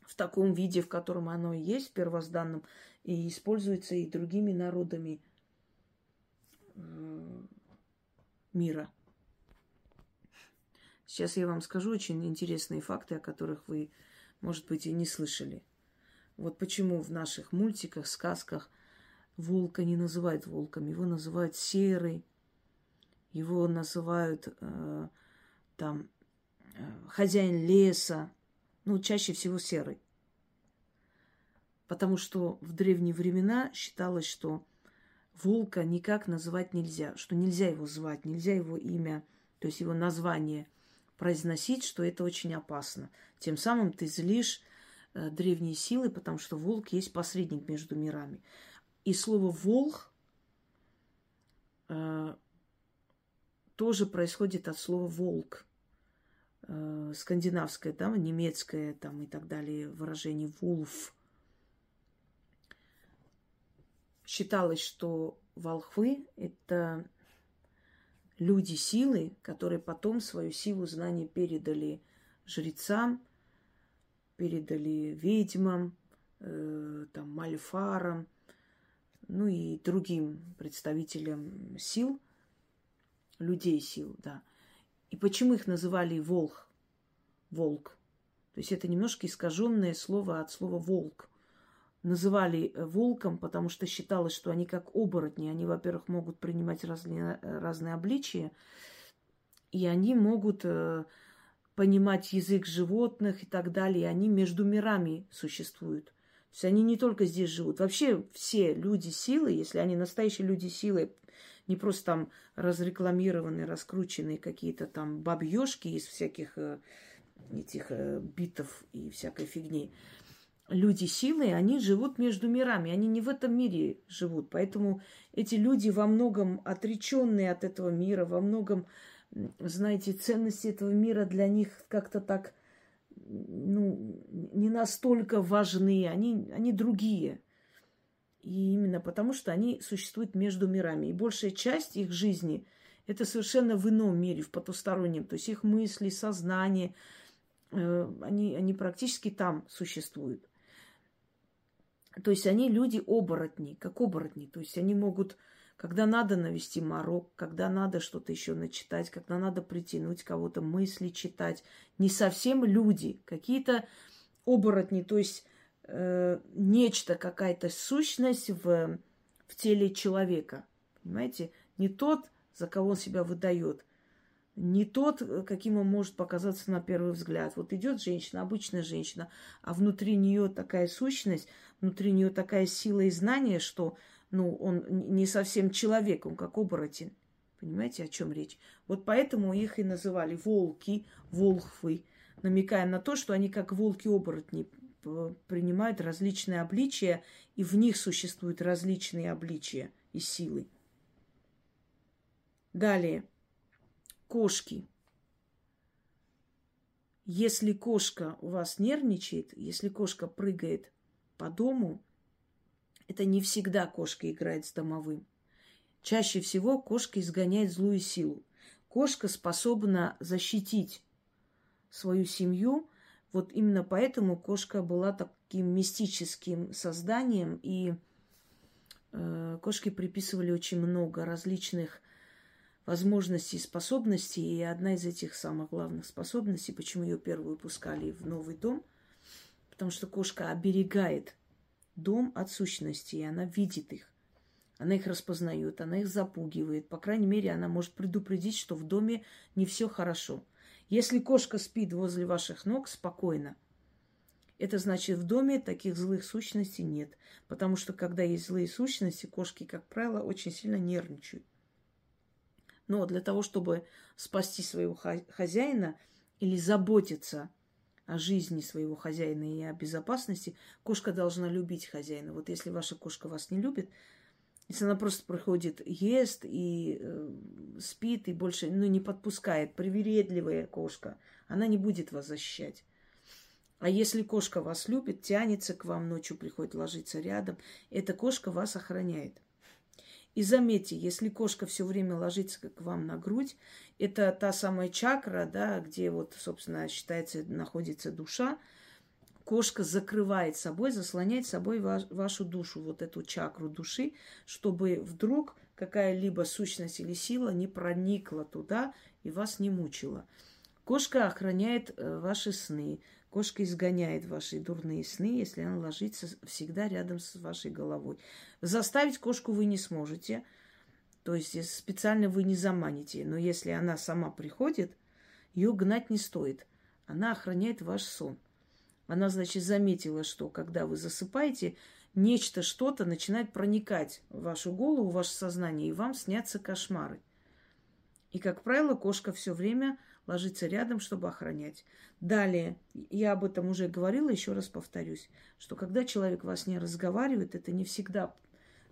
в таком виде, в котором оно и есть, первозданном, и используется и другими народами э, мира. Сейчас я вам скажу очень интересные факты, о которых вы, может быть, и не слышали. Вот почему в наших мультиках, сказках волка не называют волком, его называют серый, его называют э, там э, хозяин леса, ну, чаще всего серый. Потому что в древние времена считалось, что волка никак называть нельзя, что нельзя его звать, нельзя его имя, то есть его название произносить, что это очень опасно. Тем самым ты злишь э, древние силы, потому что волк есть посредник между мирами. И слово волк э, тоже происходит от слова волк. Э, скандинавское, да, немецкое там и так далее выражение вулф. Считалось, что волхвы – это люди силы, которые потом свою силу знаний передали жрецам, передали ведьмам, э, там, мальфарам, ну и другим представителям сил, людей сил, да. И почему их называли волх, волк? То есть это немножко искаженное слово от слова волк. Называли э, волком, потому что считалось, что они как оборотни. Они, во-первых, могут принимать разные, э, разные обличия, и они могут э, понимать язык животных и так далее. И они между мирами существуют. То есть они не только здесь живут. Вообще все люди силы, если они настоящие люди силы, не просто там разрекламированные, раскрученные какие-то там бабьёшки из всяких э, этих э, битов и всякой фигни. Люди силы, они живут между мирами, они не в этом мире живут. Поэтому эти люди во многом отреченные от этого мира, во многом, знаете, ценности этого мира для них как-то так ну, не настолько важны, они, они другие. И именно потому, что они существуют между мирами. И большая часть их жизни – это совершенно в ином мире, в потустороннем. То есть их мысли, сознание, э, они, они практически там существуют. То есть они люди оборотни, как оборотни. То есть они могут, когда надо навести морок, когда надо что-то еще начитать, когда надо притянуть кого-то, мысли читать. Не совсем люди, какие-то оборотни. То есть э, нечто, какая-то сущность в, в теле человека. Понимаете? Не тот, за кого он себя выдает, не тот, каким он может показаться на первый взгляд. Вот идет женщина, обычная женщина, а внутри нее такая сущность, внутри нее такая сила и знание, что ну, он не совсем человек, он как оборотень. Понимаете, о чем речь? Вот поэтому их и называли волки, волхвы, намекая на то, что они как волки-оборотни принимают различные обличия, и в них существуют различные обличия и силы. Далее. Кошки. Если кошка у вас нервничает, если кошка прыгает по дому, это не всегда кошка играет с домовым. Чаще всего кошка изгоняет злую силу. Кошка способна защитить свою семью вот именно поэтому кошка была таким мистическим созданием, и э, кошке приписывали очень много различных возможностей и способностей. И одна из этих самых главных способностей, почему ее первую пускали в новый дом, потому что кошка оберегает дом от сущностей, и она видит их. Она их распознает, она их запугивает. По крайней мере, она может предупредить, что в доме не все хорошо – если кошка спит возле ваших ног спокойно, это значит, в доме таких злых сущностей нет. Потому что, когда есть злые сущности, кошки, как правило, очень сильно нервничают. Но для того, чтобы спасти своего хозяина или заботиться о жизни своего хозяина и о безопасности, кошка должна любить хозяина. Вот если ваша кошка вас не любит, если она просто проходит, ест и э, спит, и больше ну, не подпускает, привередливая кошка, она не будет вас защищать. А если кошка вас любит, тянется к вам ночью, приходит ложиться рядом, эта кошка вас охраняет. И заметьте, если кошка все время ложится к вам на грудь, это та самая чакра, да, где вот, собственно, считается, находится душа, кошка закрывает собой, заслоняет собой ваш, вашу душу, вот эту чакру души, чтобы вдруг какая-либо сущность или сила не проникла туда и вас не мучила. Кошка охраняет э, ваши сны, кошка изгоняет ваши дурные сны, если она ложится всегда рядом с вашей головой. Заставить кошку вы не сможете, то есть специально вы не заманите, но если она сама приходит, ее гнать не стоит. Она охраняет ваш сон. Она, значит, заметила, что когда вы засыпаете, нечто, что-то начинает проникать в вашу голову, в ваше сознание, и вам снятся кошмары. И, как правило, кошка все время ложится рядом, чтобы охранять. Далее, я об этом уже говорила, еще раз повторюсь, что когда человек вас не разговаривает, это не всегда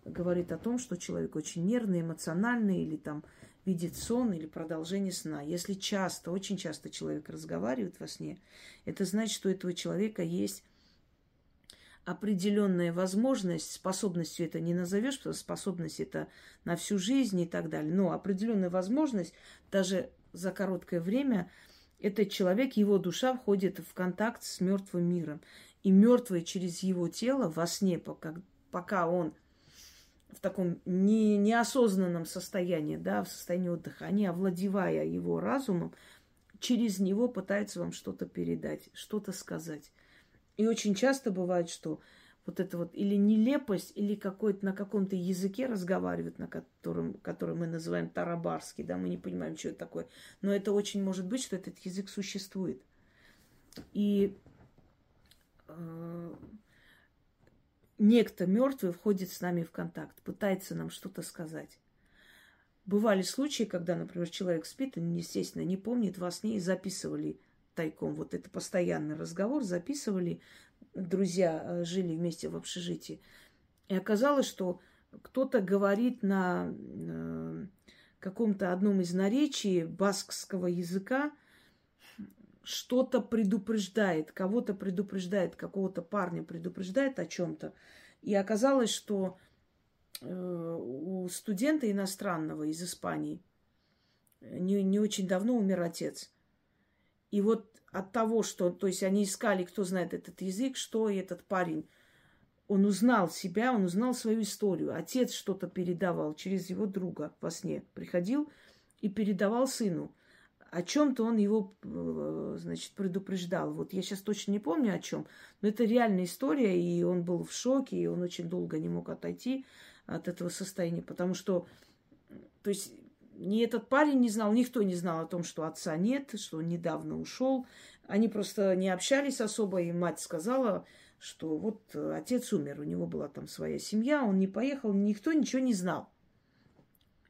говорит о том, что человек очень нервный, эмоциональный или там видит сон или продолжение сна. Если часто, очень часто человек разговаривает во сне, это значит, что у этого человека есть определенная возможность, способностью это не назовешь, потому что способность это на всю жизнь и так далее, но определенная возможность даже за короткое время этот человек, его душа входит в контакт с мертвым миром. И мертвый через его тело во сне, пока, пока он в таком не, неосознанном состоянии, да, в состоянии отдыха, они, овладевая его разумом, через него пытаются вам что-то передать, что-то сказать. И очень часто бывает, что вот это вот или нелепость, или какой-то на каком-то языке разговаривают, на котором, который мы называем тарабарский, да, мы не понимаем, что это такое. Но это очень может быть, что этот язык существует. И э, некто мертвый входит с нами в контакт, пытается нам что-то сказать. Бывали случаи, когда, например, человек спит, он, естественно, не помнит во сне и записывали тайком. Вот это постоянный разговор записывали друзья э, жили вместе в общежитии. И оказалось, что кто-то говорит на э, каком-то одном из наречий баскского языка, что-то предупреждает, кого-то предупреждает, какого-то парня предупреждает о чем-то. И оказалось, что э, у студента иностранного из Испании не, не очень давно умер отец. И вот от того, что, то есть они искали, кто знает этот язык, что этот парень, он узнал себя, он узнал свою историю. Отец что-то передавал через его друга во сне. Приходил и передавал сыну. О чем-то он его, э, значит, предупреждал. Вот я сейчас точно не помню о чем, но это реальная история, и он был в шоке, и он очень долго не мог отойти от этого состояния, потому что, то есть ни этот парень не знал, никто не знал о том, что отца нет, что он недавно ушел. Они просто не общались особо, и мать сказала, что вот э, отец умер, у него была там своя семья, он не поехал, никто ничего не знал.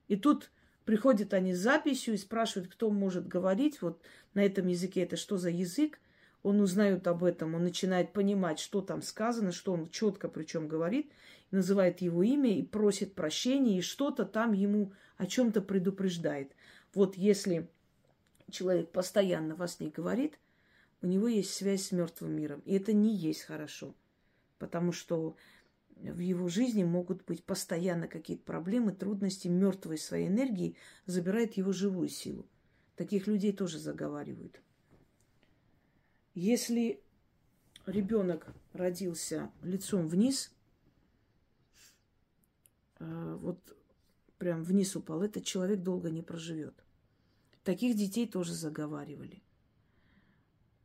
И тут приходят они с записью и спрашивают, кто может говорить вот на этом языке, это что за язык. Он узнает об этом, он начинает понимать, что там сказано, что он четко причем говорит, называет его имя и просит прощения, и что-то там ему о чем-то предупреждает. Вот если человек постоянно во сне говорит, у него есть связь с мертвым миром. И это не есть хорошо, потому что в его жизни могут быть постоянно какие-то проблемы, трудности. Мертвой своей энергии забирает его живую силу. Таких людей тоже заговаривают. Если ребенок родился лицом вниз, э, вот прям вниз упал, этот человек долго не проживет. Таких детей тоже заговаривали.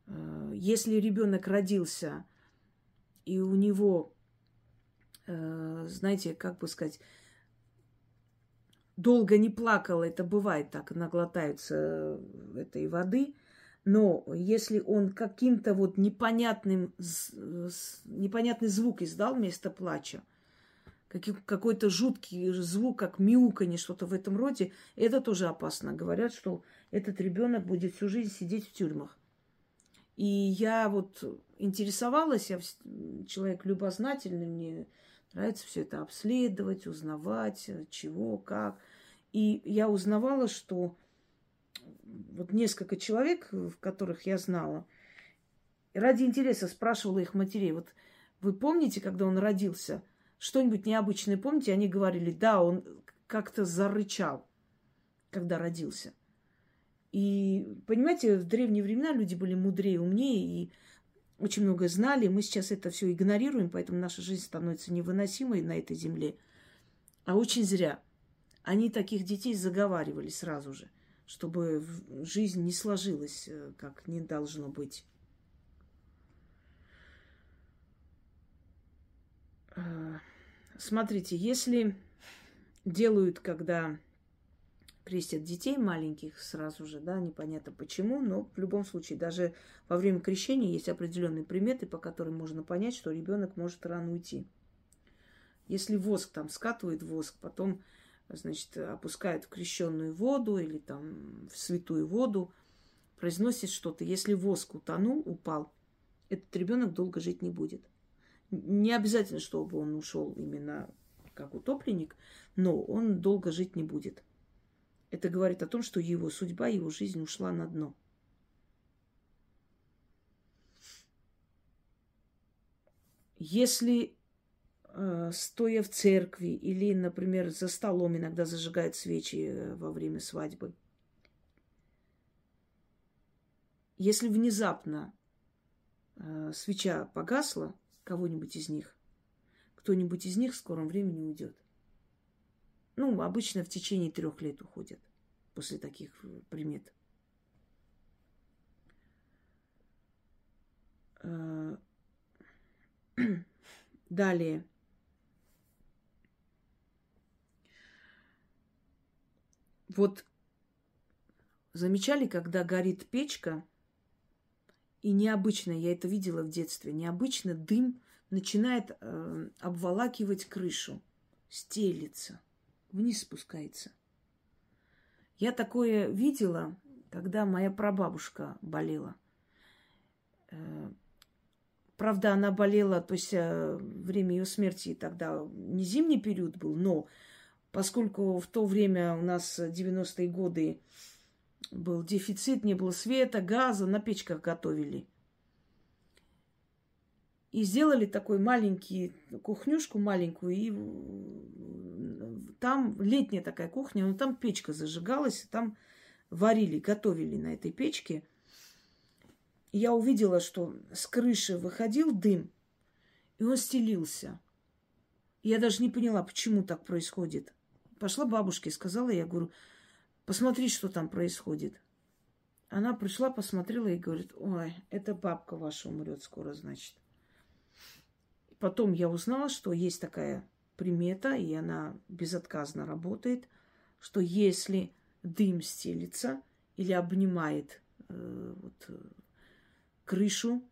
Э, если ребенок родился, и у него, знаете, как бы сказать, долго не плакал, это бывает так, наглотаются этой воды, но если он каким-то вот непонятным, непонятный звук издал вместо плача, какой-то жуткий звук, как мяуканье, что-то в этом роде, это тоже опасно. Говорят, что этот ребенок будет всю жизнь сидеть в тюрьмах. И я вот интересовалась, я человек любознательный, мне нравится все это обследовать, узнавать, чего, как. И я узнавала, что вот несколько человек, в которых я знала, ради интереса спрашивала их матерей, вот вы помните, когда он родился – что-нибудь необычное помните? Они говорили, да, он как-то зарычал, когда родился. И, понимаете, в древние времена люди были мудрее, умнее и очень много знали. Мы сейчас это все игнорируем, поэтому наша жизнь становится невыносимой на этой земле. А очень зря. Они таких детей заговаривали сразу же, чтобы жизнь не сложилась, э, как не должно быть. Э, смотрите, если делают, когда крестят детей маленьких сразу же, да, непонятно почему, но в любом случае, даже во время крещения есть определенные приметы, по которым можно понять, что ребенок может рано уйти. Если воск там скатывает воск, потом, значит, опускают в крещенную воду или там в святую воду, произносит что-то. Если воск утонул, упал, этот ребенок долго жить не будет. Не обязательно, чтобы он ушел именно как утопленник, но он долго жить не будет. Это говорит о том, что его судьба, его жизнь ушла на дно. Если э, стоя в церкви или, например, за столом иногда зажигают свечи э, во время свадьбы, если внезапно э, свеча погасла, кого-нибудь из них, кто-нибудь из них в скором времени уйдет. Ну, обычно в течение трех лет уходят после таких э, примет. Э, далее. Вот замечали, когда горит печка, и необычно, я это видела в детстве, необычно дым начинает э, обволакивать крышу, стелится, вниз спускается. Я такое видела, когда моя прабабушка болела. Э, правда, она болела, то есть э, время ее смерти тогда не зимний период был, но поскольку в то время у нас 90-е годы был дефицит, не было света, газа, на печках готовили. И сделали такой маленький кухнюшку маленькую, и там летняя такая кухня, но там печка зажигалась, там варили, готовили на этой печке. Я увидела, что с крыши выходил дым, и он стелился. Я даже не поняла, почему так происходит. Пошла бабушке, сказала, я говорю, посмотри, что там происходит. Она пришла, посмотрела и говорит, ой, это бабка ваша умрет скоро, значит. Потом я узнала, что есть такая примета, и она безотказно работает, что если дым стелится или обнимает э, вот, э, крышу,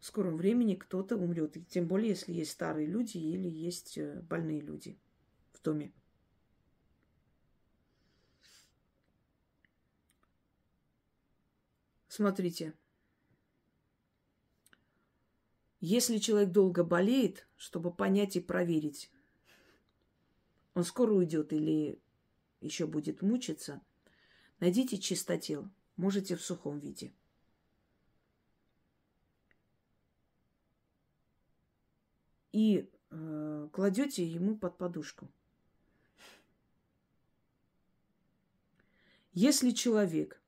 в скором времени кто-то умрет. Тем более, если есть старые люди или есть э, больные люди в доме. Смотрите, если человек долго болеет, чтобы понять и проверить, он скоро уйдет или еще будет мучиться, найдите чистотел, можете в сухом виде. И э, кладете ему под подушку. Если человек,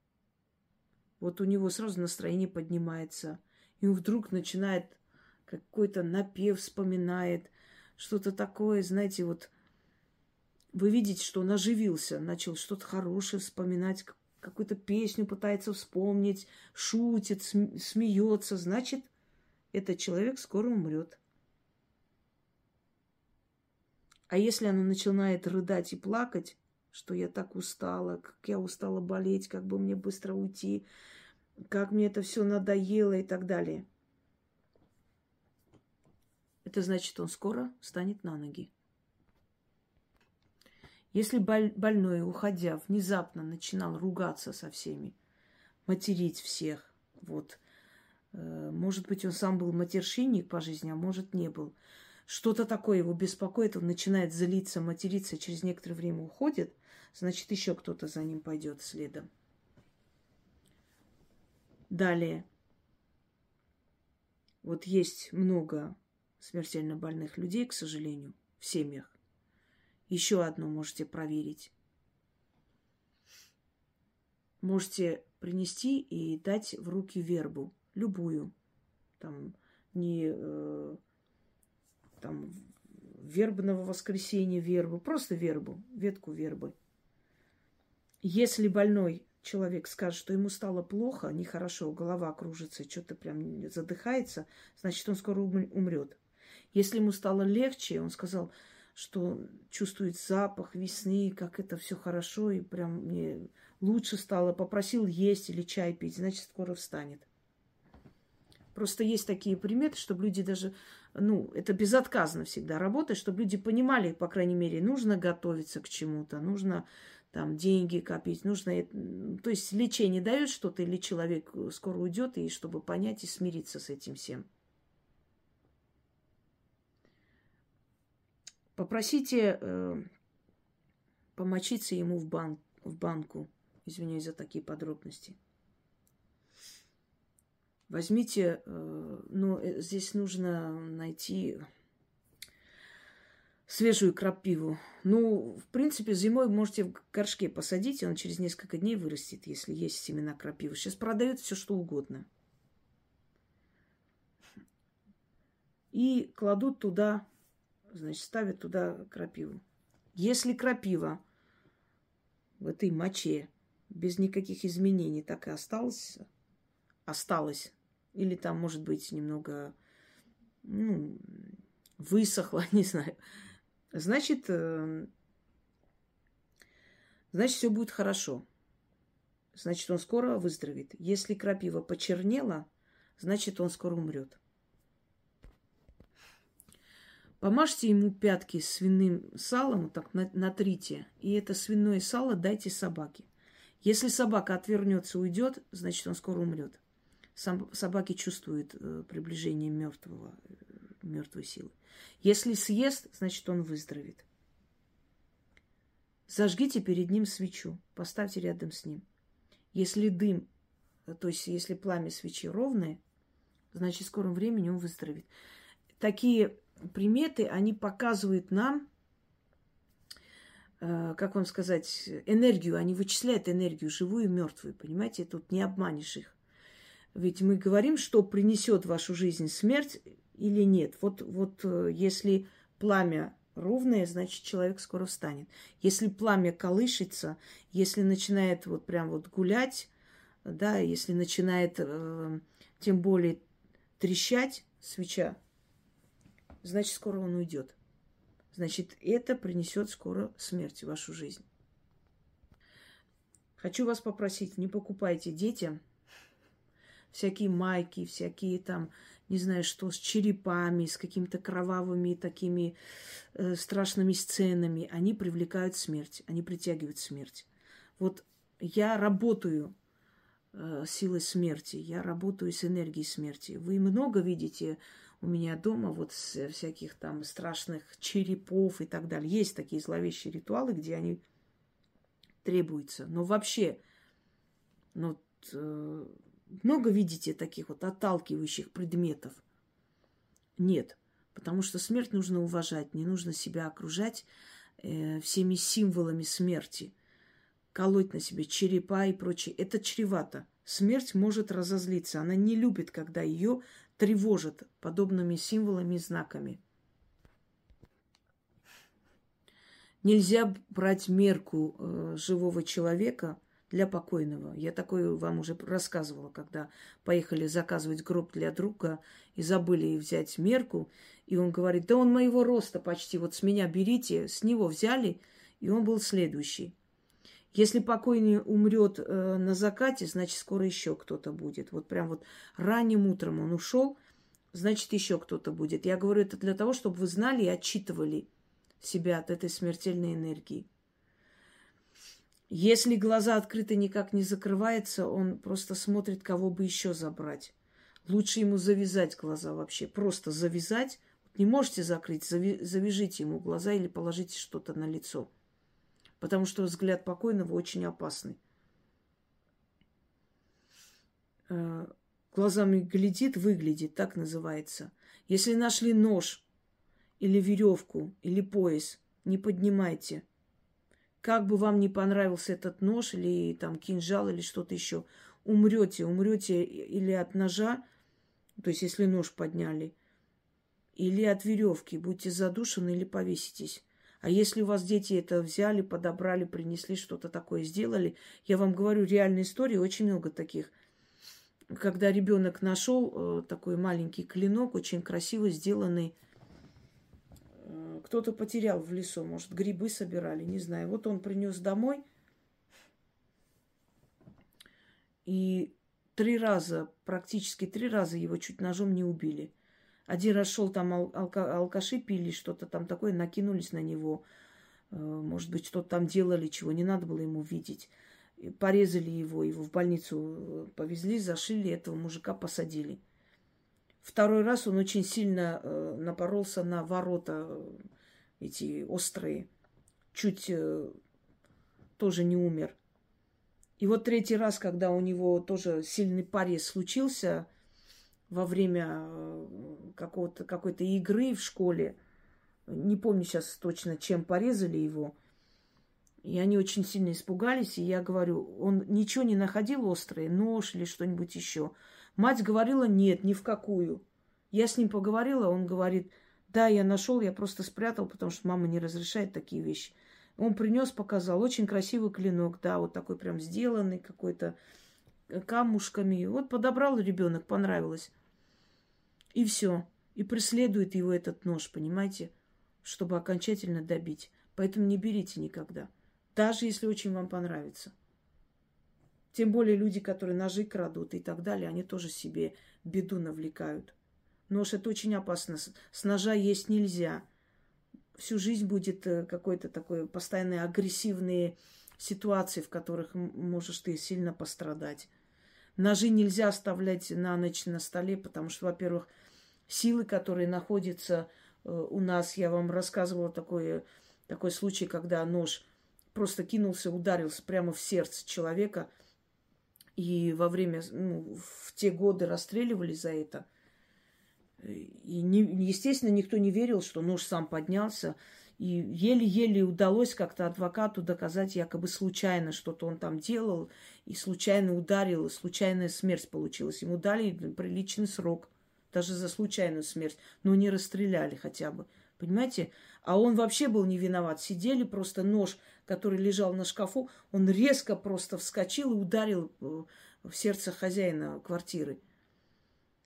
вот у него сразу настроение поднимается, и он вдруг начинает какой-то напев вспоминает, что-то такое, знаете, вот вы видите, что он оживился, начал что-то хорошее вспоминать, какую-то песню пытается вспомнить, шутит, смеется, значит, этот человек скоро умрет. А если она начинает рыдать и плакать, что я так устала, как я устала болеть, как бы мне быстро уйти, как мне это все надоело и так далее – это значит, он скоро станет на ноги. Если больной, уходя, внезапно начинал ругаться со всеми, материть всех, вот, э, может быть, он сам был матершинник по жизни, а может, не был. Что-то такое его беспокоит, он начинает злиться, материться, через некоторое время уходит, значит, еще кто-то за ним пойдет следом. Далее. Вот есть много смертельно больных людей, к сожалению, в семьях. Еще одно можете проверить. Можете принести и дать в руки вербу, любую. Там не э, там вербного воскресенья вербу, просто вербу, ветку вербы. Если больной человек скажет, что ему стало плохо, нехорошо, голова кружится, что-то прям задыхается, значит, он скоро умрет. Если ему стало легче, он сказал, что чувствует запах весны, как это все хорошо, и прям мне лучше стало, попросил есть или чай пить, значит, скоро встанет. Просто есть такие приметы, чтобы люди даже, ну, это безотказно всегда работает, чтобы люди понимали, по крайней мере, нужно готовиться к чему-то, нужно там деньги копить, нужно... То есть лечение дает что-то, или человек скоро уйдет, и чтобы понять и смириться с этим всем. Попросите э, помочиться ему в, бан, в банку. Извиняюсь за такие подробности. Возьмите, э, ну, э, здесь нужно найти свежую крапиву. Ну, в принципе, зимой можете в горшке посадить, и он через несколько дней вырастет, если есть семена крапивы. Сейчас продают все что угодно. И кладут туда значит, ставят туда крапиву. Если крапива в этой моче без никаких изменений так и осталась, осталась, или там, может быть, немного ну, высохла, не знаю, значит, э, значит, все будет хорошо. Значит, он скоро выздоровеет. Если крапива почернела, значит, он скоро умрет. Помажьте ему пятки свиным салом, так натрите, и это свиное сало дайте собаке. Если собака отвернется, уйдет, значит, он скоро умрет. Сам, собаки чувствуют э, приближение мертвого, э, мертвой силы. Если съест, значит, он выздоровеет. Зажгите перед ним свечу, поставьте рядом с ним. Если дым, э, то есть если пламя свечи ровное, значит, в скором времени он выздоровеет. Такие приметы, они показывают нам, э, как вам сказать, энергию, они вычисляют энергию, живую и мертвую, понимаете, тут не обманешь их. Ведь мы говорим, что принесет вашу жизнь смерть или нет. Вот, вот э, если пламя ровное, значит, человек скоро встанет. Если пламя колышется, если начинает вот прям вот гулять, да, если начинает э, тем более трещать свеча, значит, скоро он уйдет. Значит, это принесет скоро смерть в вашу жизнь. Хочу вас попросить, не покупайте детям всякие майки, всякие там, не знаю что, с черепами, с какими-то кровавыми такими э, страшными сценами. Они привлекают смерть, они притягивают смерть. Вот я работаю э, силой смерти, я работаю с энергией смерти. Вы много видите у меня дома вот с всяких там страшных черепов и так далее. Есть такие зловещие ритуалы, где они требуются. Но вообще, ну, э, много видите таких вот отталкивающих предметов? Нет, потому что смерть нужно уважать, не нужно себя окружать э, всеми символами смерти, колоть на себе черепа и прочее. Это чревато. Смерть может разозлиться. Она не любит, когда ее тревожит подобными символами и знаками. Нельзя брать мерку э, живого человека для покойного. Я такое вам уже рассказывала, когда поехали заказывать гроб для друга и забыли взять мерку. И он говорит, да он моего роста почти, вот с меня берите. С него взяли, и он был следующий. Если покойный умрет э, на закате, значит, скоро еще кто-то будет. Вот прям вот ранним утром он ушел, значит, еще кто-то будет. Я говорю это для того, чтобы вы знали и отчитывали себя от этой смертельной энергии. Если глаза открыты никак не закрывается, он просто смотрит, кого бы еще забрать. Лучше ему завязать глаза вообще. Просто завязать. Не можете закрыть, завяжите ему глаза или положите что-то на лицо потому что взгляд покойного очень опасный. Э, глазами глядит, выглядит, так называется. Если нашли нож или веревку или пояс не поднимайте. Как бы вам не понравился этот нож или там кинжал или что-то еще, умрете, умрете или от ножа, то есть если нож подняли, или от веревки, будьте задушены или повеситесь. А если у вас дети это взяли, подобрали, принесли, что-то такое сделали, я вам говорю, реальные истории, очень много таких. Когда ребенок нашел э, такой маленький клинок, очень красиво сделанный, э, кто-то потерял в лесу, может, грибы собирали, не знаю. Вот он принес домой, и три раза, практически три раза его чуть ножом не убили. Один раз шел там ал- алка- алкаши пили что-то там такое, накинулись на него. Э, может быть, что-то там делали, чего не надо было ему видеть. И порезали его, его в больницу э, повезли, зашили, этого мужика посадили. Второй раз он очень сильно э, напоролся на ворота эти острые. Чуть тоже не умер. И вот третий раз, когда у него тоже сильный порез случился во время э, какой-то игры в школе, не помню сейчас точно, чем порезали его, и они очень сильно испугались, и я говорю, он ничего не находил острое, нож или что-нибудь еще. Мать говорила, нет, ни в какую. Я с ним поговорила, он говорит, да, я нашел, я просто спрятал, потому что мама не разрешает такие вещи. Он принес, показал. Очень красивый клинок, да, вот такой прям сделанный какой-то камушками. Вот подобрал ребенок, понравилось. И все. И преследует его этот нож, понимаете, чтобы окончательно добить. Поэтому не берите никогда. Даже если очень вам понравится. Тем более люди, которые ножи крадут и так далее, они тоже себе беду навлекают. Нож это очень опасно. С ножа есть нельзя всю жизнь будет э, какой-то такой постоянные агрессивные ситуации, в которых можешь ты сильно пострадать. Ножи нельзя оставлять на ночь на столе, потому что, во-первых, силы, которые находятся э, у нас, я вам рассказывала такой, такой случай, когда нож просто кинулся, ударился прямо в сердце человека, и во время, ну, в те годы расстреливали за это – и, не, естественно, никто не верил, что нож сам поднялся. И еле-еле удалось как-то адвокату доказать якобы случайно что-то он там делал, и случайно ударил, и случайная смерть получилась. Ему дали приличный срок, даже за случайную смерть, но не расстреляли хотя бы. Понимаете? А он вообще был не виноват. Сидели просто нож, который лежал на шкафу, он резко просто вскочил и ударил э, в сердце хозяина квартиры.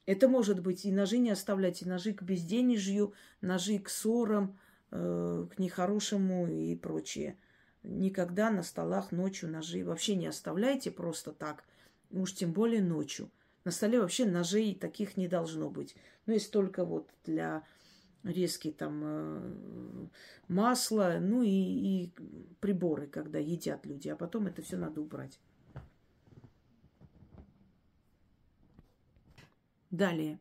Это может быть и ножи не оставлять, и ножи к безденежью, ножи к ссорам, к нехорошему и прочее. Никогда на столах ночью ножи вообще не оставляйте просто так, уж тем более ночью. На столе вообще ножей таких не должно быть. Ну, есть только вот для резки там э, масла, ну и, и приборы, когда едят люди, а потом это все надо убрать. Далее.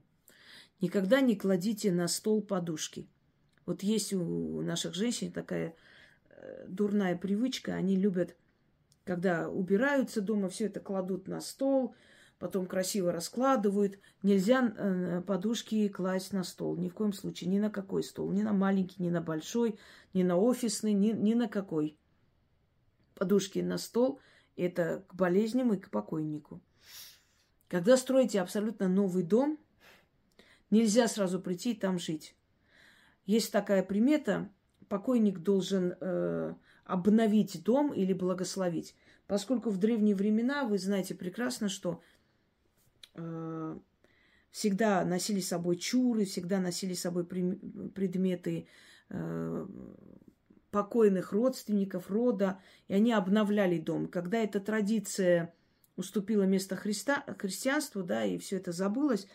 Никогда не кладите на стол подушки. Вот есть у наших женщин такая э, дурная привычка. Они любят, когда убираются дома, все это кладут на стол, потом красиво раскладывают. Нельзя э, подушки класть на стол. Ни в коем случае. Ни на какой стол. Ни на маленький, ни на большой, ни на офисный, ни, ни на какой. Подушки на стол – это к болезням и к покойнику. Когда строите абсолютно новый дом, нельзя сразу прийти и там жить. Есть такая примета, покойник должен э, обновить дом или благословить. Поскольку в древние времена, вы знаете прекрасно, что э, всегда носили с собой чуры, всегда носили с собой предметы э, покойных родственников, рода, и они обновляли дом. Когда эта традиция уступила место Христа, христианству, да, и все это забылось,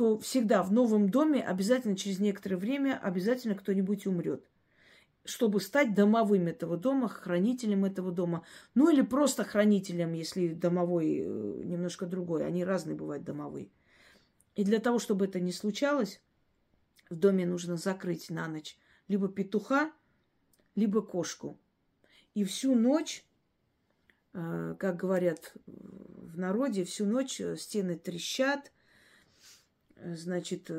то всегда в новом доме обязательно через некоторое время обязательно кто-нибудь умрет чтобы стать домовым этого дома, хранителем этого дома. Ну или просто хранителем, если домовой э, немножко другой. Они разные бывают домовые. И для того, чтобы это не случалось, в доме нужно закрыть на ночь либо петуха, либо кошку. И всю ночь Э, как говорят в народе, всю ночь э, стены трещат, значит,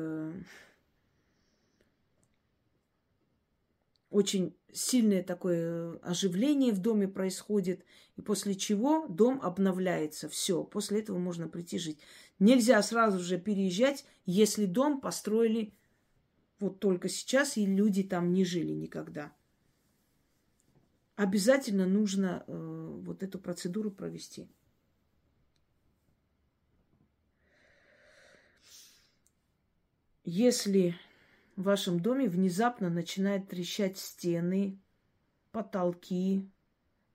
очень сильное такое оживление в доме происходит, и после чего дом обновляется. Все, после этого можно прийти жить. Нельзя сразу же переезжать, если дом построили вот только сейчас, и люди там не жили никогда. Обязательно нужно э, вот эту процедуру провести. Если в вашем доме внезапно начинают трещать стены, потолки,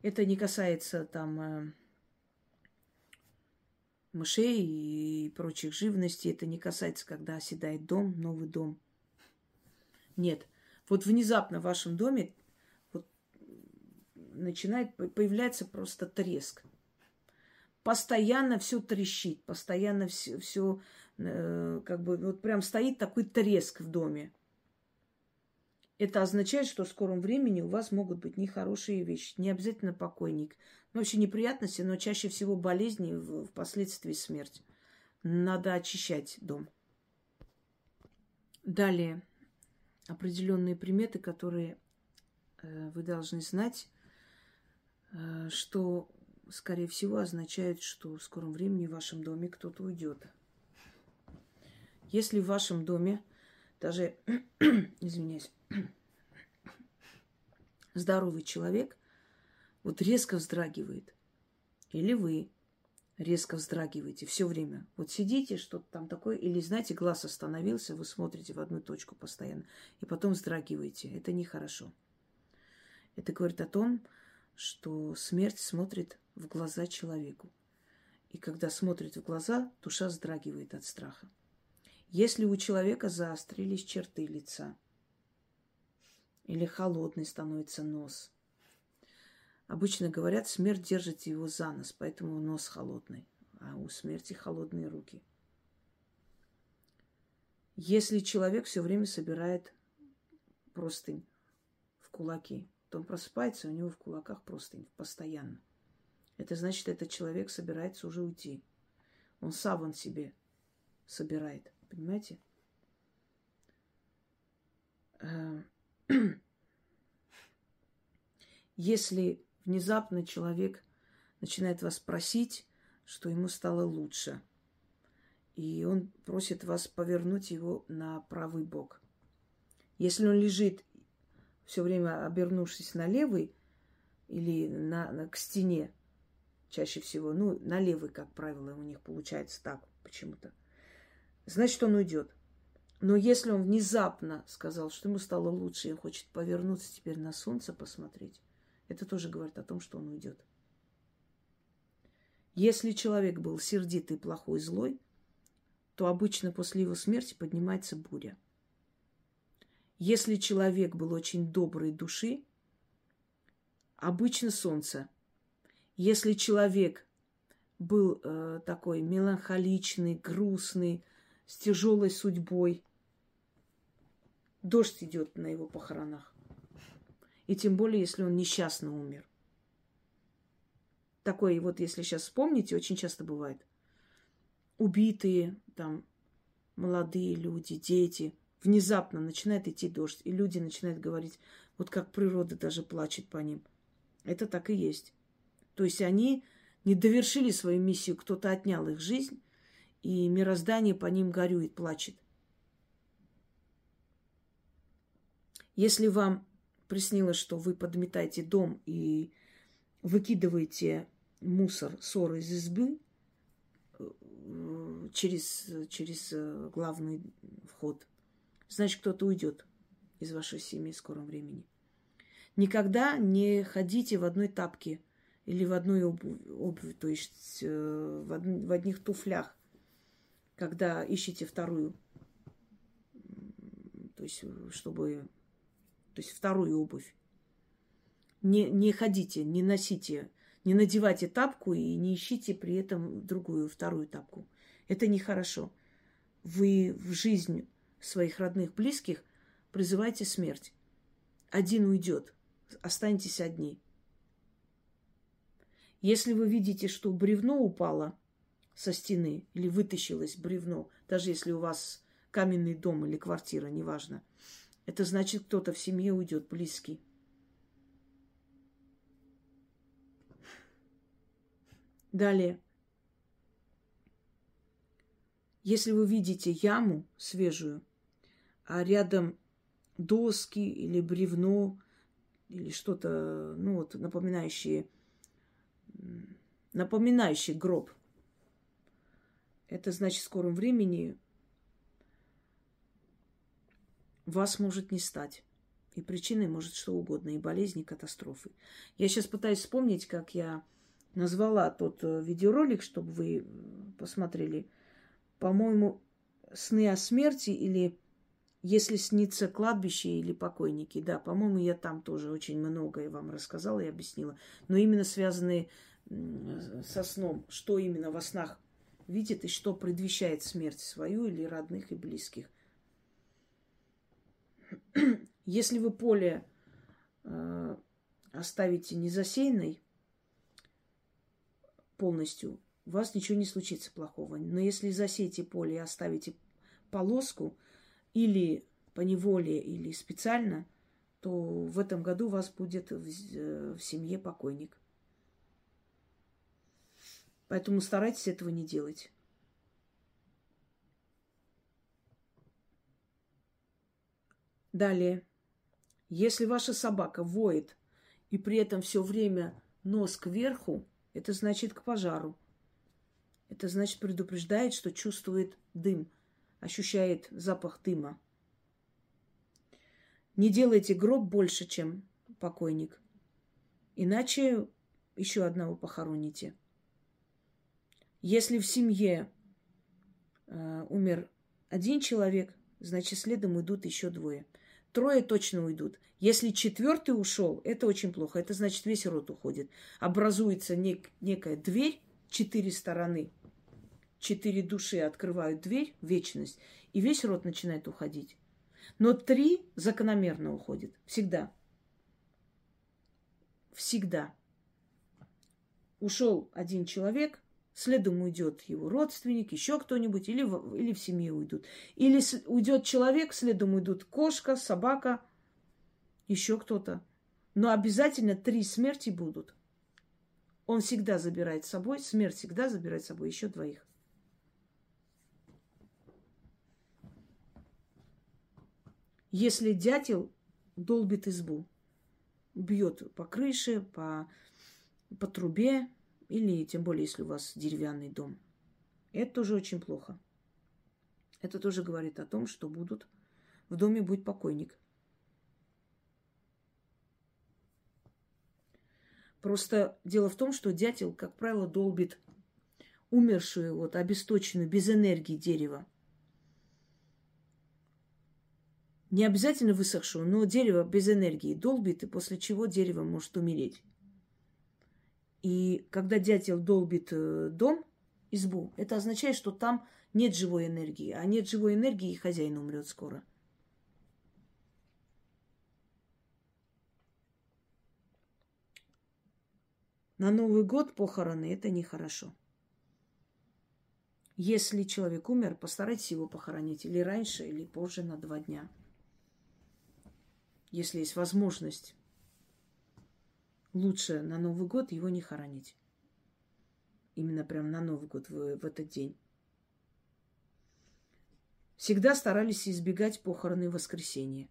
это не касается там э, мышей и прочих живностей, это не касается, когда оседает дом, новый дом. Нет. Вот внезапно в вашем доме вот начинает появляться просто треск. Постоянно все трещит, постоянно все, все Э, как бы вот прям стоит такой треск в доме. Это означает, что в скором времени у вас могут быть нехорошие вещи. Не обязательно покойник. Но вообще неприятности, но чаще всего болезни, впоследствии смерть. Надо очищать дом. Далее. Определенные приметы, которые э, вы должны знать, э, что, скорее всего, означает, что в скором времени в вашем доме кто-то уйдет. Если в вашем доме даже, извиняюсь, здоровый человек вот резко вздрагивает, или вы резко вздрагиваете все время. Вот сидите, что-то там такое, или, знаете, глаз остановился, вы смотрите в одну точку постоянно, и потом вздрагиваете. Это нехорошо. Это говорит о том, что смерть смотрит в глаза человеку. И когда смотрит в глаза, душа вздрагивает от страха. Если у человека заострились черты лица или холодный становится нос. Обычно говорят, смерть держит его за нос, поэтому нос холодный, а у смерти холодные руки. Если человек все время собирает простынь в кулаки, то он просыпается, у него в кулаках простынь постоянно. Это значит, этот человек собирается уже уйти. Он саван себе собирает. Понимаете? Э, если внезапно человек начинает вас просить, что ему стало лучше, и он просит вас повернуть его на правый бок. Если он лежит все время обернувшись на левый или на, на, к стене, чаще всего, ну, на левый, как правило, у них получается так почему-то – значит, он уйдет. Но если он внезапно сказал, что ему стало лучше, и он хочет повернуться теперь на солнце посмотреть, это тоже говорит о том, что он уйдет. Если человек был сердитый, плохой, злой, то обычно после его смерти поднимается буря. Если человек был очень доброй души, обычно солнце. Если человек был э, такой меланхоличный, грустный, с тяжелой судьбой. Дождь идет на его похоронах. И тем более, если он несчастно умер. Такое вот, если сейчас вспомните, очень часто бывает. Убитые, там, молодые люди, дети. Внезапно начинает идти дождь, и люди начинают говорить, вот как природа даже плачет по ним. Это так и есть. То есть они не довершили свою миссию, кто-то отнял их жизнь, и мироздание по ним горюет, плачет. Если вам приснилось, что вы подметаете дом и выкидываете мусор, ссоры из избы э, через, через э, главный вход, значит, кто-то уйдет из вашей семьи в скором времени. Никогда не ходите в одной тапке или в одной обуви, обуви то есть э, в, од, в одних туфлях когда ищете вторую, то есть чтобы, то есть вторую обувь. Не, не ходите, не носите, не надевайте тапку и не ищите при этом другую, вторую тапку. Это нехорошо. Вы в жизнь своих родных, близких призываете смерть. Один уйдет, останетесь одни. Если вы видите, что бревно упало – со стены или вытащилось бревно, даже если у вас каменный дом или квартира, неважно, Это значит, кто-то в семье уйдет, близкий. Далее. Если вы видите яму свежую, а рядом доски или бревно, или что-то, ну вот, напоминающее, напоминающее гроб, это значит, в скором времени вас может не стать. И причиной может что угодно, и болезни, и катастрофы. Я сейчас пытаюсь вспомнить, как я назвала тот э, видеоролик, чтобы вы посмотрели. По-моему, сны о смерти или если снится кладбище или покойники. Да, по-моему, я там тоже очень многое вам рассказала и объяснила. Но именно связанные со сном, что именно во снах видит и что предвещает смерть свою или родных и близких. Если вы поле э, оставите незасеянной полностью, у вас ничего не случится плохого. Но если засеете поле и оставите полоску, или по неволе, или специально, то в этом году у вас будет в, э, в семье покойник. Поэтому старайтесь этого не делать. Далее. Если ваша собака воет и при этом все время нос кверху, это значит к пожару. Это значит предупреждает, что чувствует дым, ощущает запах дыма. Не делайте гроб больше, чем покойник. Иначе еще одного похороните. Если в семье э, умер один человек, значит, следом идут еще двое. Трое точно уйдут. Если четвертый ушел, это очень плохо. Это значит, весь род уходит. Образуется нек- некая дверь, четыре стороны, четыре души открывают дверь, вечность, и весь род начинает уходить. Но три закономерно уходит. Всегда. Всегда. Ушел один человек, следом уйдет его родственник, еще кто-нибудь, или или в семье уйдут. Или уйдет человек, следом уйдут кошка, собака, еще кто-то. Но обязательно три смерти будут. Он всегда забирает с собой, смерть всегда забирает с собой еще двоих. Если дятел долбит избу, бьет по крыше, по, по трубе, или тем более, если у вас деревянный дом. Это тоже очень плохо. Это тоже говорит о том, что будут в доме будет покойник. Просто дело в том, что дятел, как правило, долбит умершую, вот, обесточенную, без энергии дерево. Не обязательно высохшую, но дерево без энергии долбит, и после чего дерево может умереть. И когда дятел долбит э, дом, избу, это означает, что там нет живой энергии. А нет живой энергии, и хозяин умрет скоро. На Новый год похороны – это нехорошо. Если человек умер, постарайтесь его похоронить или раньше, или позже на два дня. Если есть возможность лучше на Новый год его не хоронить. Именно прям на Новый год, в, в этот день. Всегда старались избегать похороны в воскресенье.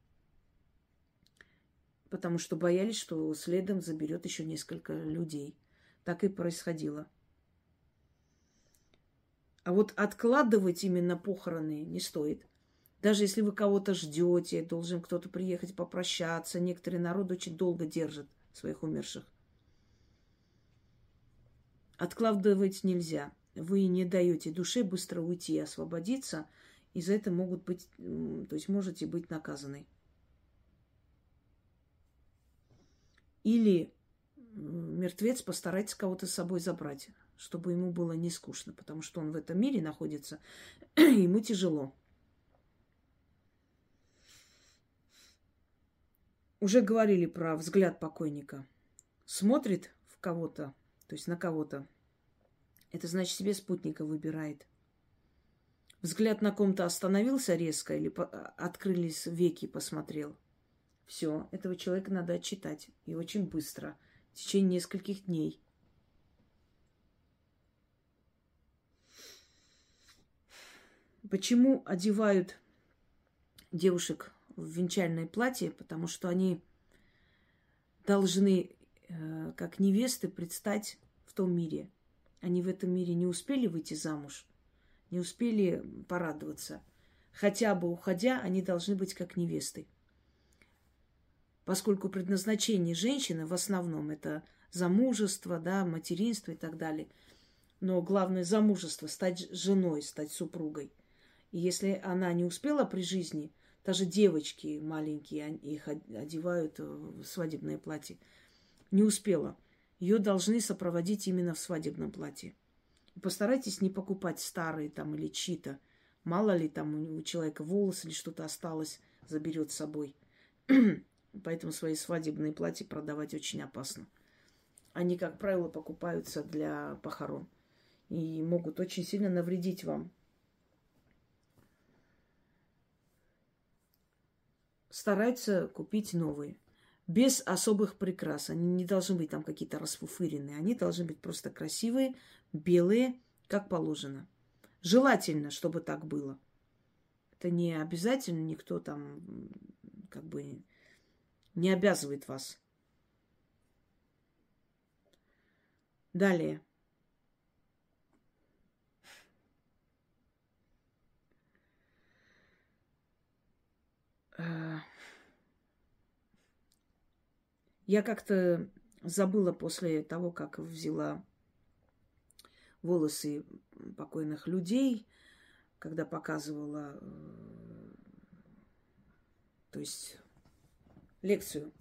Потому что боялись, что следом заберет еще несколько людей. Так и происходило. А вот откладывать именно похороны не стоит. Даже если вы кого-то ждете, должен кто-то приехать попрощаться. Некоторые народы очень долго держат своих умерших. Откладывать нельзя. Вы не даете душе быстро уйти и освободиться, и за это могут быть, то есть можете быть наказаны. Или мертвец постарается кого-то с собой забрать, чтобы ему было не скучно, потому что он в этом мире находится, ему тяжело. Уже говорили про взгляд покойника. Смотрит в кого-то, то есть на кого-то. Это значит себе спутника выбирает. взгляд на ком-то остановился резко или открылись веки, посмотрел. Все, этого человека надо отчитать. И очень быстро. В течение нескольких дней. Почему одевают девушек в венчальное платье? Потому что они должны, э, как невесты, предстать в том мире. Они в этом мире не успели выйти замуж, не успели порадоваться. Хотя бы уходя, они должны быть как невесты. Поскольку предназначение женщины в основном это замужество, да, материнство и так далее. Но главное замужество, стать женой, стать супругой. И если она не успела при жизни, даже девочки маленькие, их одевают в свадебное платье, не успела. Ее должны сопроводить именно в свадебном платье. Постарайтесь не покупать старые там или чьи-то. Мало ли там у человека волосы или что-то осталось, заберет с собой. Поэтому свои свадебные платья продавать очень опасно. Они, как правило, покупаются для похорон и могут очень сильно навредить вам. Стараются купить новые. Без особых прикрас. Они не должны быть там какие-то расфуфыренные. Они должны быть просто красивые, белые, как положено. Желательно, чтобы так было. Это не обязательно, никто там как бы не обязывает вас. Далее. Я как-то забыла после того, как взяла волосы покойных людей, когда показывала, э, то есть лекцию.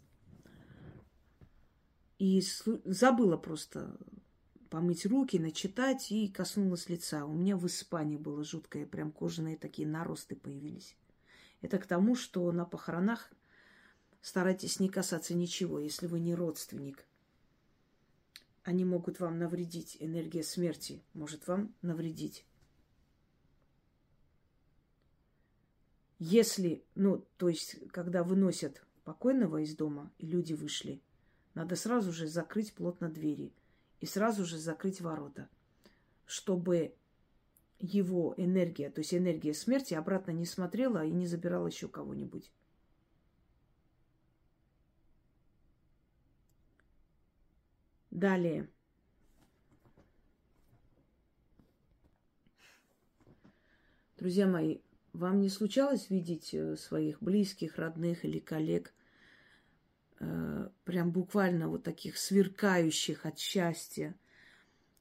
И забыла просто помыть руки, начитать и коснулась лица. У меня в Испании было жуткое, прям кожаные такие наросты появились. Это к тому, что на похоронах старайтесь не касаться ничего, если вы не родственник. Они могут вам навредить. Энергия смерти может вам навредить. Если, ну, то есть, когда выносят покойного из дома, и люди вышли, надо сразу же закрыть плотно двери и сразу же закрыть ворота, чтобы его энергия, то есть энергия смерти, обратно не смотрела и не забирала еще кого-нибудь. Далее. Друзья мои, вам не случалось видеть э, своих близких, родных или коллег э, прям буквально вот таких сверкающих от счастья,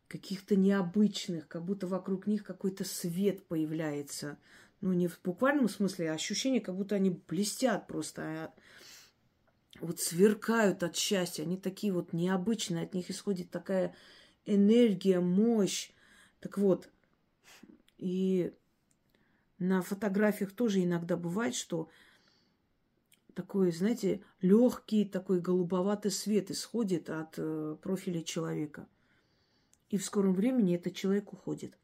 каких-то необычных, как будто вокруг них какой-то свет появляется. Ну, не в буквальном смысле, а ощущение, как будто они блестят просто, а вот сверкают от счастья. Они такие вот необычные, от них исходит такая энергия, мощь. Так вот, и на фотографиях тоже иногда бывает, что такой, знаете, легкий такой голубоватый свет исходит от э, профиля человека. И в скором времени этот человек уходит.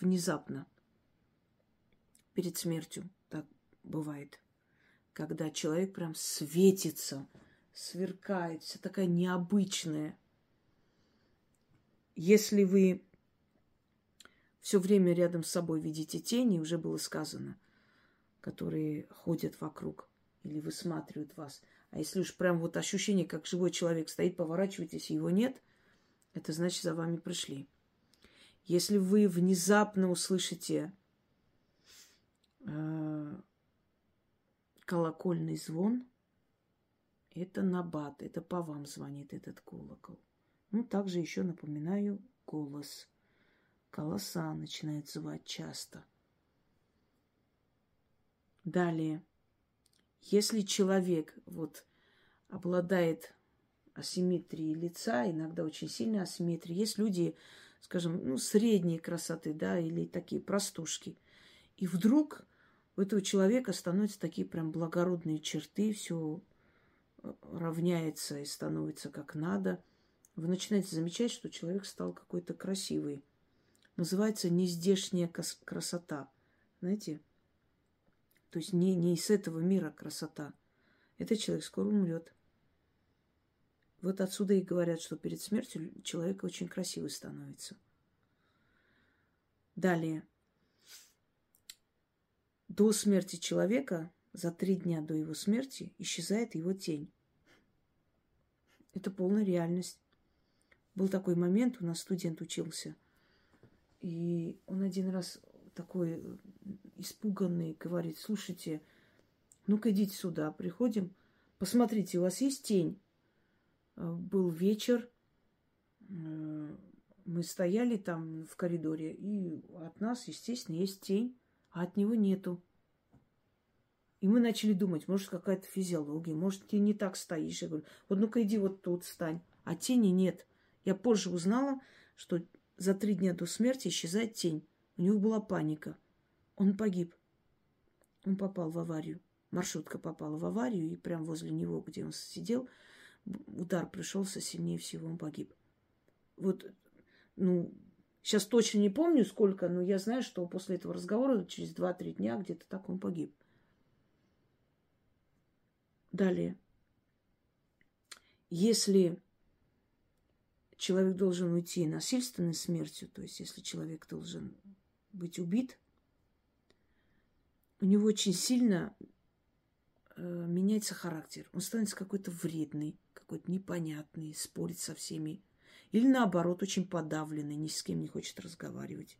Внезапно. Перед смертью так бывает. Когда человек прям светится, сверкает, вся такая необычная. Если вы все время рядом с собой видите тени, уже было сказано, которые ходят вокруг или высматривают вас. А если уж прям вот ощущение, как живой человек стоит, поворачиваетесь, его нет, это значит, за вами пришли. Если вы внезапно услышите э, колокольный звон, это набат, это по вам звонит этот колокол. Ну, также еще напоминаю голос – Голоса начинают звать часто. Далее. Если человек вот обладает асимметрией лица, иногда очень сильной асимметрией, есть люди, скажем, ну, средней красоты, да, или такие простушки. И вдруг у этого человека становятся такие прям благородные черты, все э, равняется и становится как надо. Вы начинаете замечать, что человек стал какой-то красивый называется нездешняя красота. Знаете? То есть не, не из этого мира красота. Этот человек скоро умрет. Вот отсюда и говорят, что перед смертью человек очень красивый становится. Далее. До смерти человека, за три дня до его смерти, исчезает его тень. Это полная реальность. Был такой момент, у нас студент учился, и он один раз такой испуганный говорит, слушайте, ну-ка идите сюда, приходим, посмотрите, у вас есть тень? Э, был вечер, э, мы стояли там в коридоре, и от нас, естественно, есть тень, а от него нету. И мы начали думать, может, какая-то физиология, может, ты не так стоишь. Я говорю, вот ну-ка иди вот тут стань. А тени нет. Я позже узнала, что за три дня до смерти исчезает тень. У него была паника. Он погиб. Он попал в аварию. Маршрутка попала в аварию, и прямо возле него, где он сидел, удар пришелся сильнее всего, он погиб. Вот, ну, сейчас точно не помню сколько, но я знаю, что после этого разговора через 2-3 дня где-то так он погиб. Далее. Если человек должен уйти насильственной смертью, то есть если человек должен быть убит, у него очень сильно э, меняется характер. Он становится какой-то вредный, какой-то непонятный, спорит со всеми. Или наоборот, очень подавленный, ни с кем не хочет разговаривать.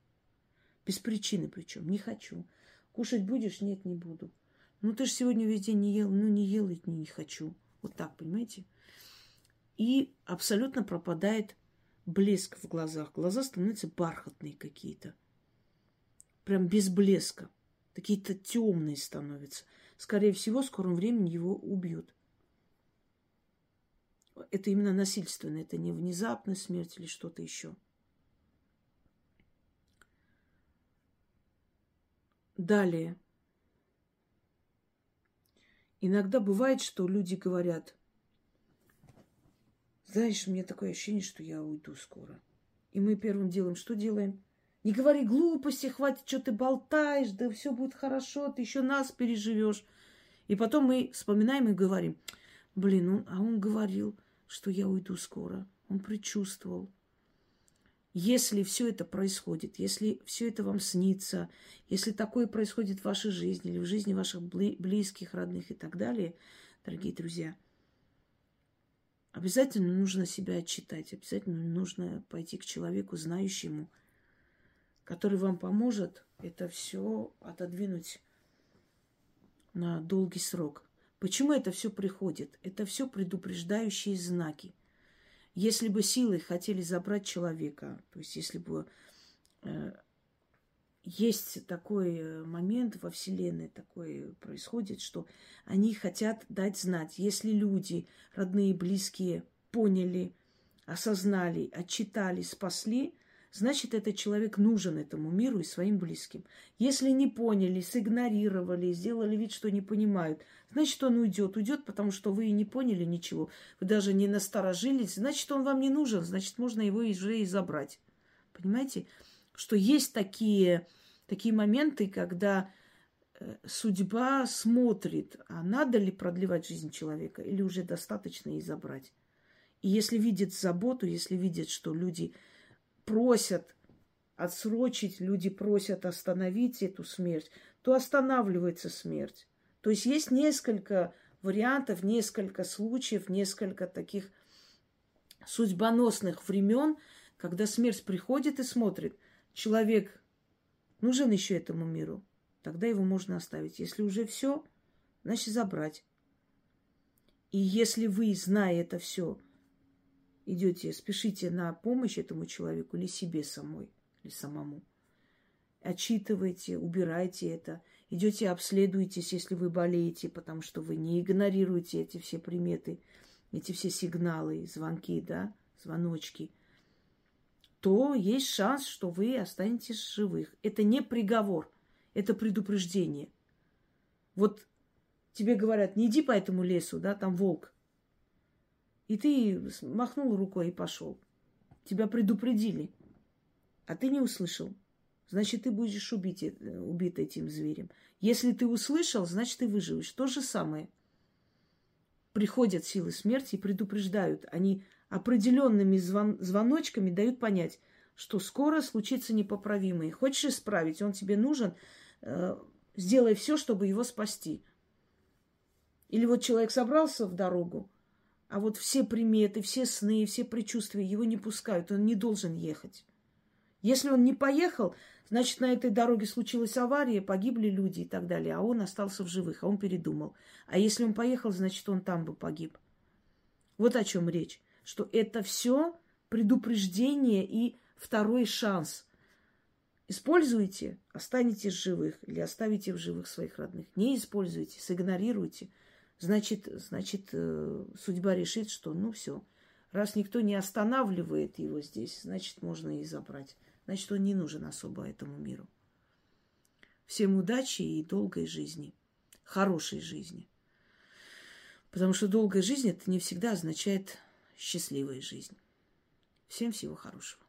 Без причины причем. Не хочу. Кушать будешь? Нет, не буду. Ну, ты же сегодня весь день не ел. Ну, не ел и не, не хочу. Вот так, понимаете? И абсолютно пропадает блеск в глазах. Глаза становятся бархатные какие-то. Прям без блеска. Какие-то темные становятся. Скорее всего, в скором времени его убьют. Это именно насильственно, это не внезапная смерть или что-то еще. Далее. Иногда бывает, что люди говорят, знаешь, у меня такое ощущение, что я уйду скоро. И мы первым делом что делаем? Не говори глупости, хватит, что ты болтаешь, да все будет хорошо, ты еще нас переживешь. И потом мы вспоминаем и говорим, блин, он, а он говорил, что я уйду скоро. Он предчувствовал. Если все это происходит, если все это вам снится, если такое происходит в вашей жизни или в жизни ваших близких, родных и так далее, дорогие друзья, обязательно нужно себя отчитать, обязательно нужно пойти к человеку, знающему, который вам поможет это все отодвинуть на долгий срок. Почему это все приходит? Это все предупреждающие знаки. Если бы силы хотели забрать человека, то есть если бы э, есть такой э, момент во Вселенной, такой происходит, что они хотят дать знать, если люди, родные, близкие, поняли, осознали, отчитали, спасли, значит, этот человек нужен этому миру и своим близким. Если не поняли, сигнорировали, сделали вид, что не понимают, значит, он уйдет. Уйдет, потому что вы не поняли ничего, вы даже не насторожились, значит, он вам не нужен, значит, можно его уже и забрать. Понимаете, что есть такие, такие моменты, когда э, судьба смотрит, а надо ли продлевать жизнь человека или уже достаточно и забрать. И если видит заботу, если видит, что люди просят отсрочить, люди просят остановить эту смерть, то останавливается смерть. То есть есть несколько вариантов, несколько случаев, несколько таких судьбоносных времен, когда смерть приходит и смотрит, человек нужен еще этому миру, тогда его можно оставить. Если уже все, значит забрать. И если вы, зная это все, идете, спешите на помощь этому человеку или себе самой, или самому. Отчитывайте, убирайте это. Идете, обследуйтесь, если вы болеете, потому что вы не игнорируете эти все приметы, эти все сигналы, звонки, да, звоночки, то есть шанс, что вы останетесь живых. Это не приговор, это предупреждение. Вот тебе говорят, не иди по этому лесу, да, там волк. И ты махнул рукой и пошел. Тебя предупредили, а ты не услышал. значит, ты будешь убить, э, убит этим зверем. Если ты услышал, значит, ты выживешь. То же самое. Приходят силы смерти и предупреждают. Они определенными звон, звоночками дают понять, что скоро случится непоправимое. Хочешь исправить, он тебе нужен, э, сделай все, чтобы его спасти. Или вот человек собрался в дорогу, а вот все приметы, все сны, все предчувствия его не пускают, он не должен ехать. Если он не поехал, значит, на этой дороге случилась авария, погибли люди и так далее, а он остался в живых, а он передумал. А если он поехал, значит, он там бы погиб. Вот о чем речь. Что это все предупреждение и второй шанс. Используйте, останетесь живых или оставите в живых своих родных. Не используйте, сигнорируйте. Значит, значит, э, судьба решит, что ну все, раз никто не останавливает его здесь, значит, можно и забрать. Значит, он не нужен особо этому миру. Всем удачи и долгой жизни. Хорошей жизни. Потому что долгая жизнь это не всегда означает счастливая жизнь. Всем всего хорошего.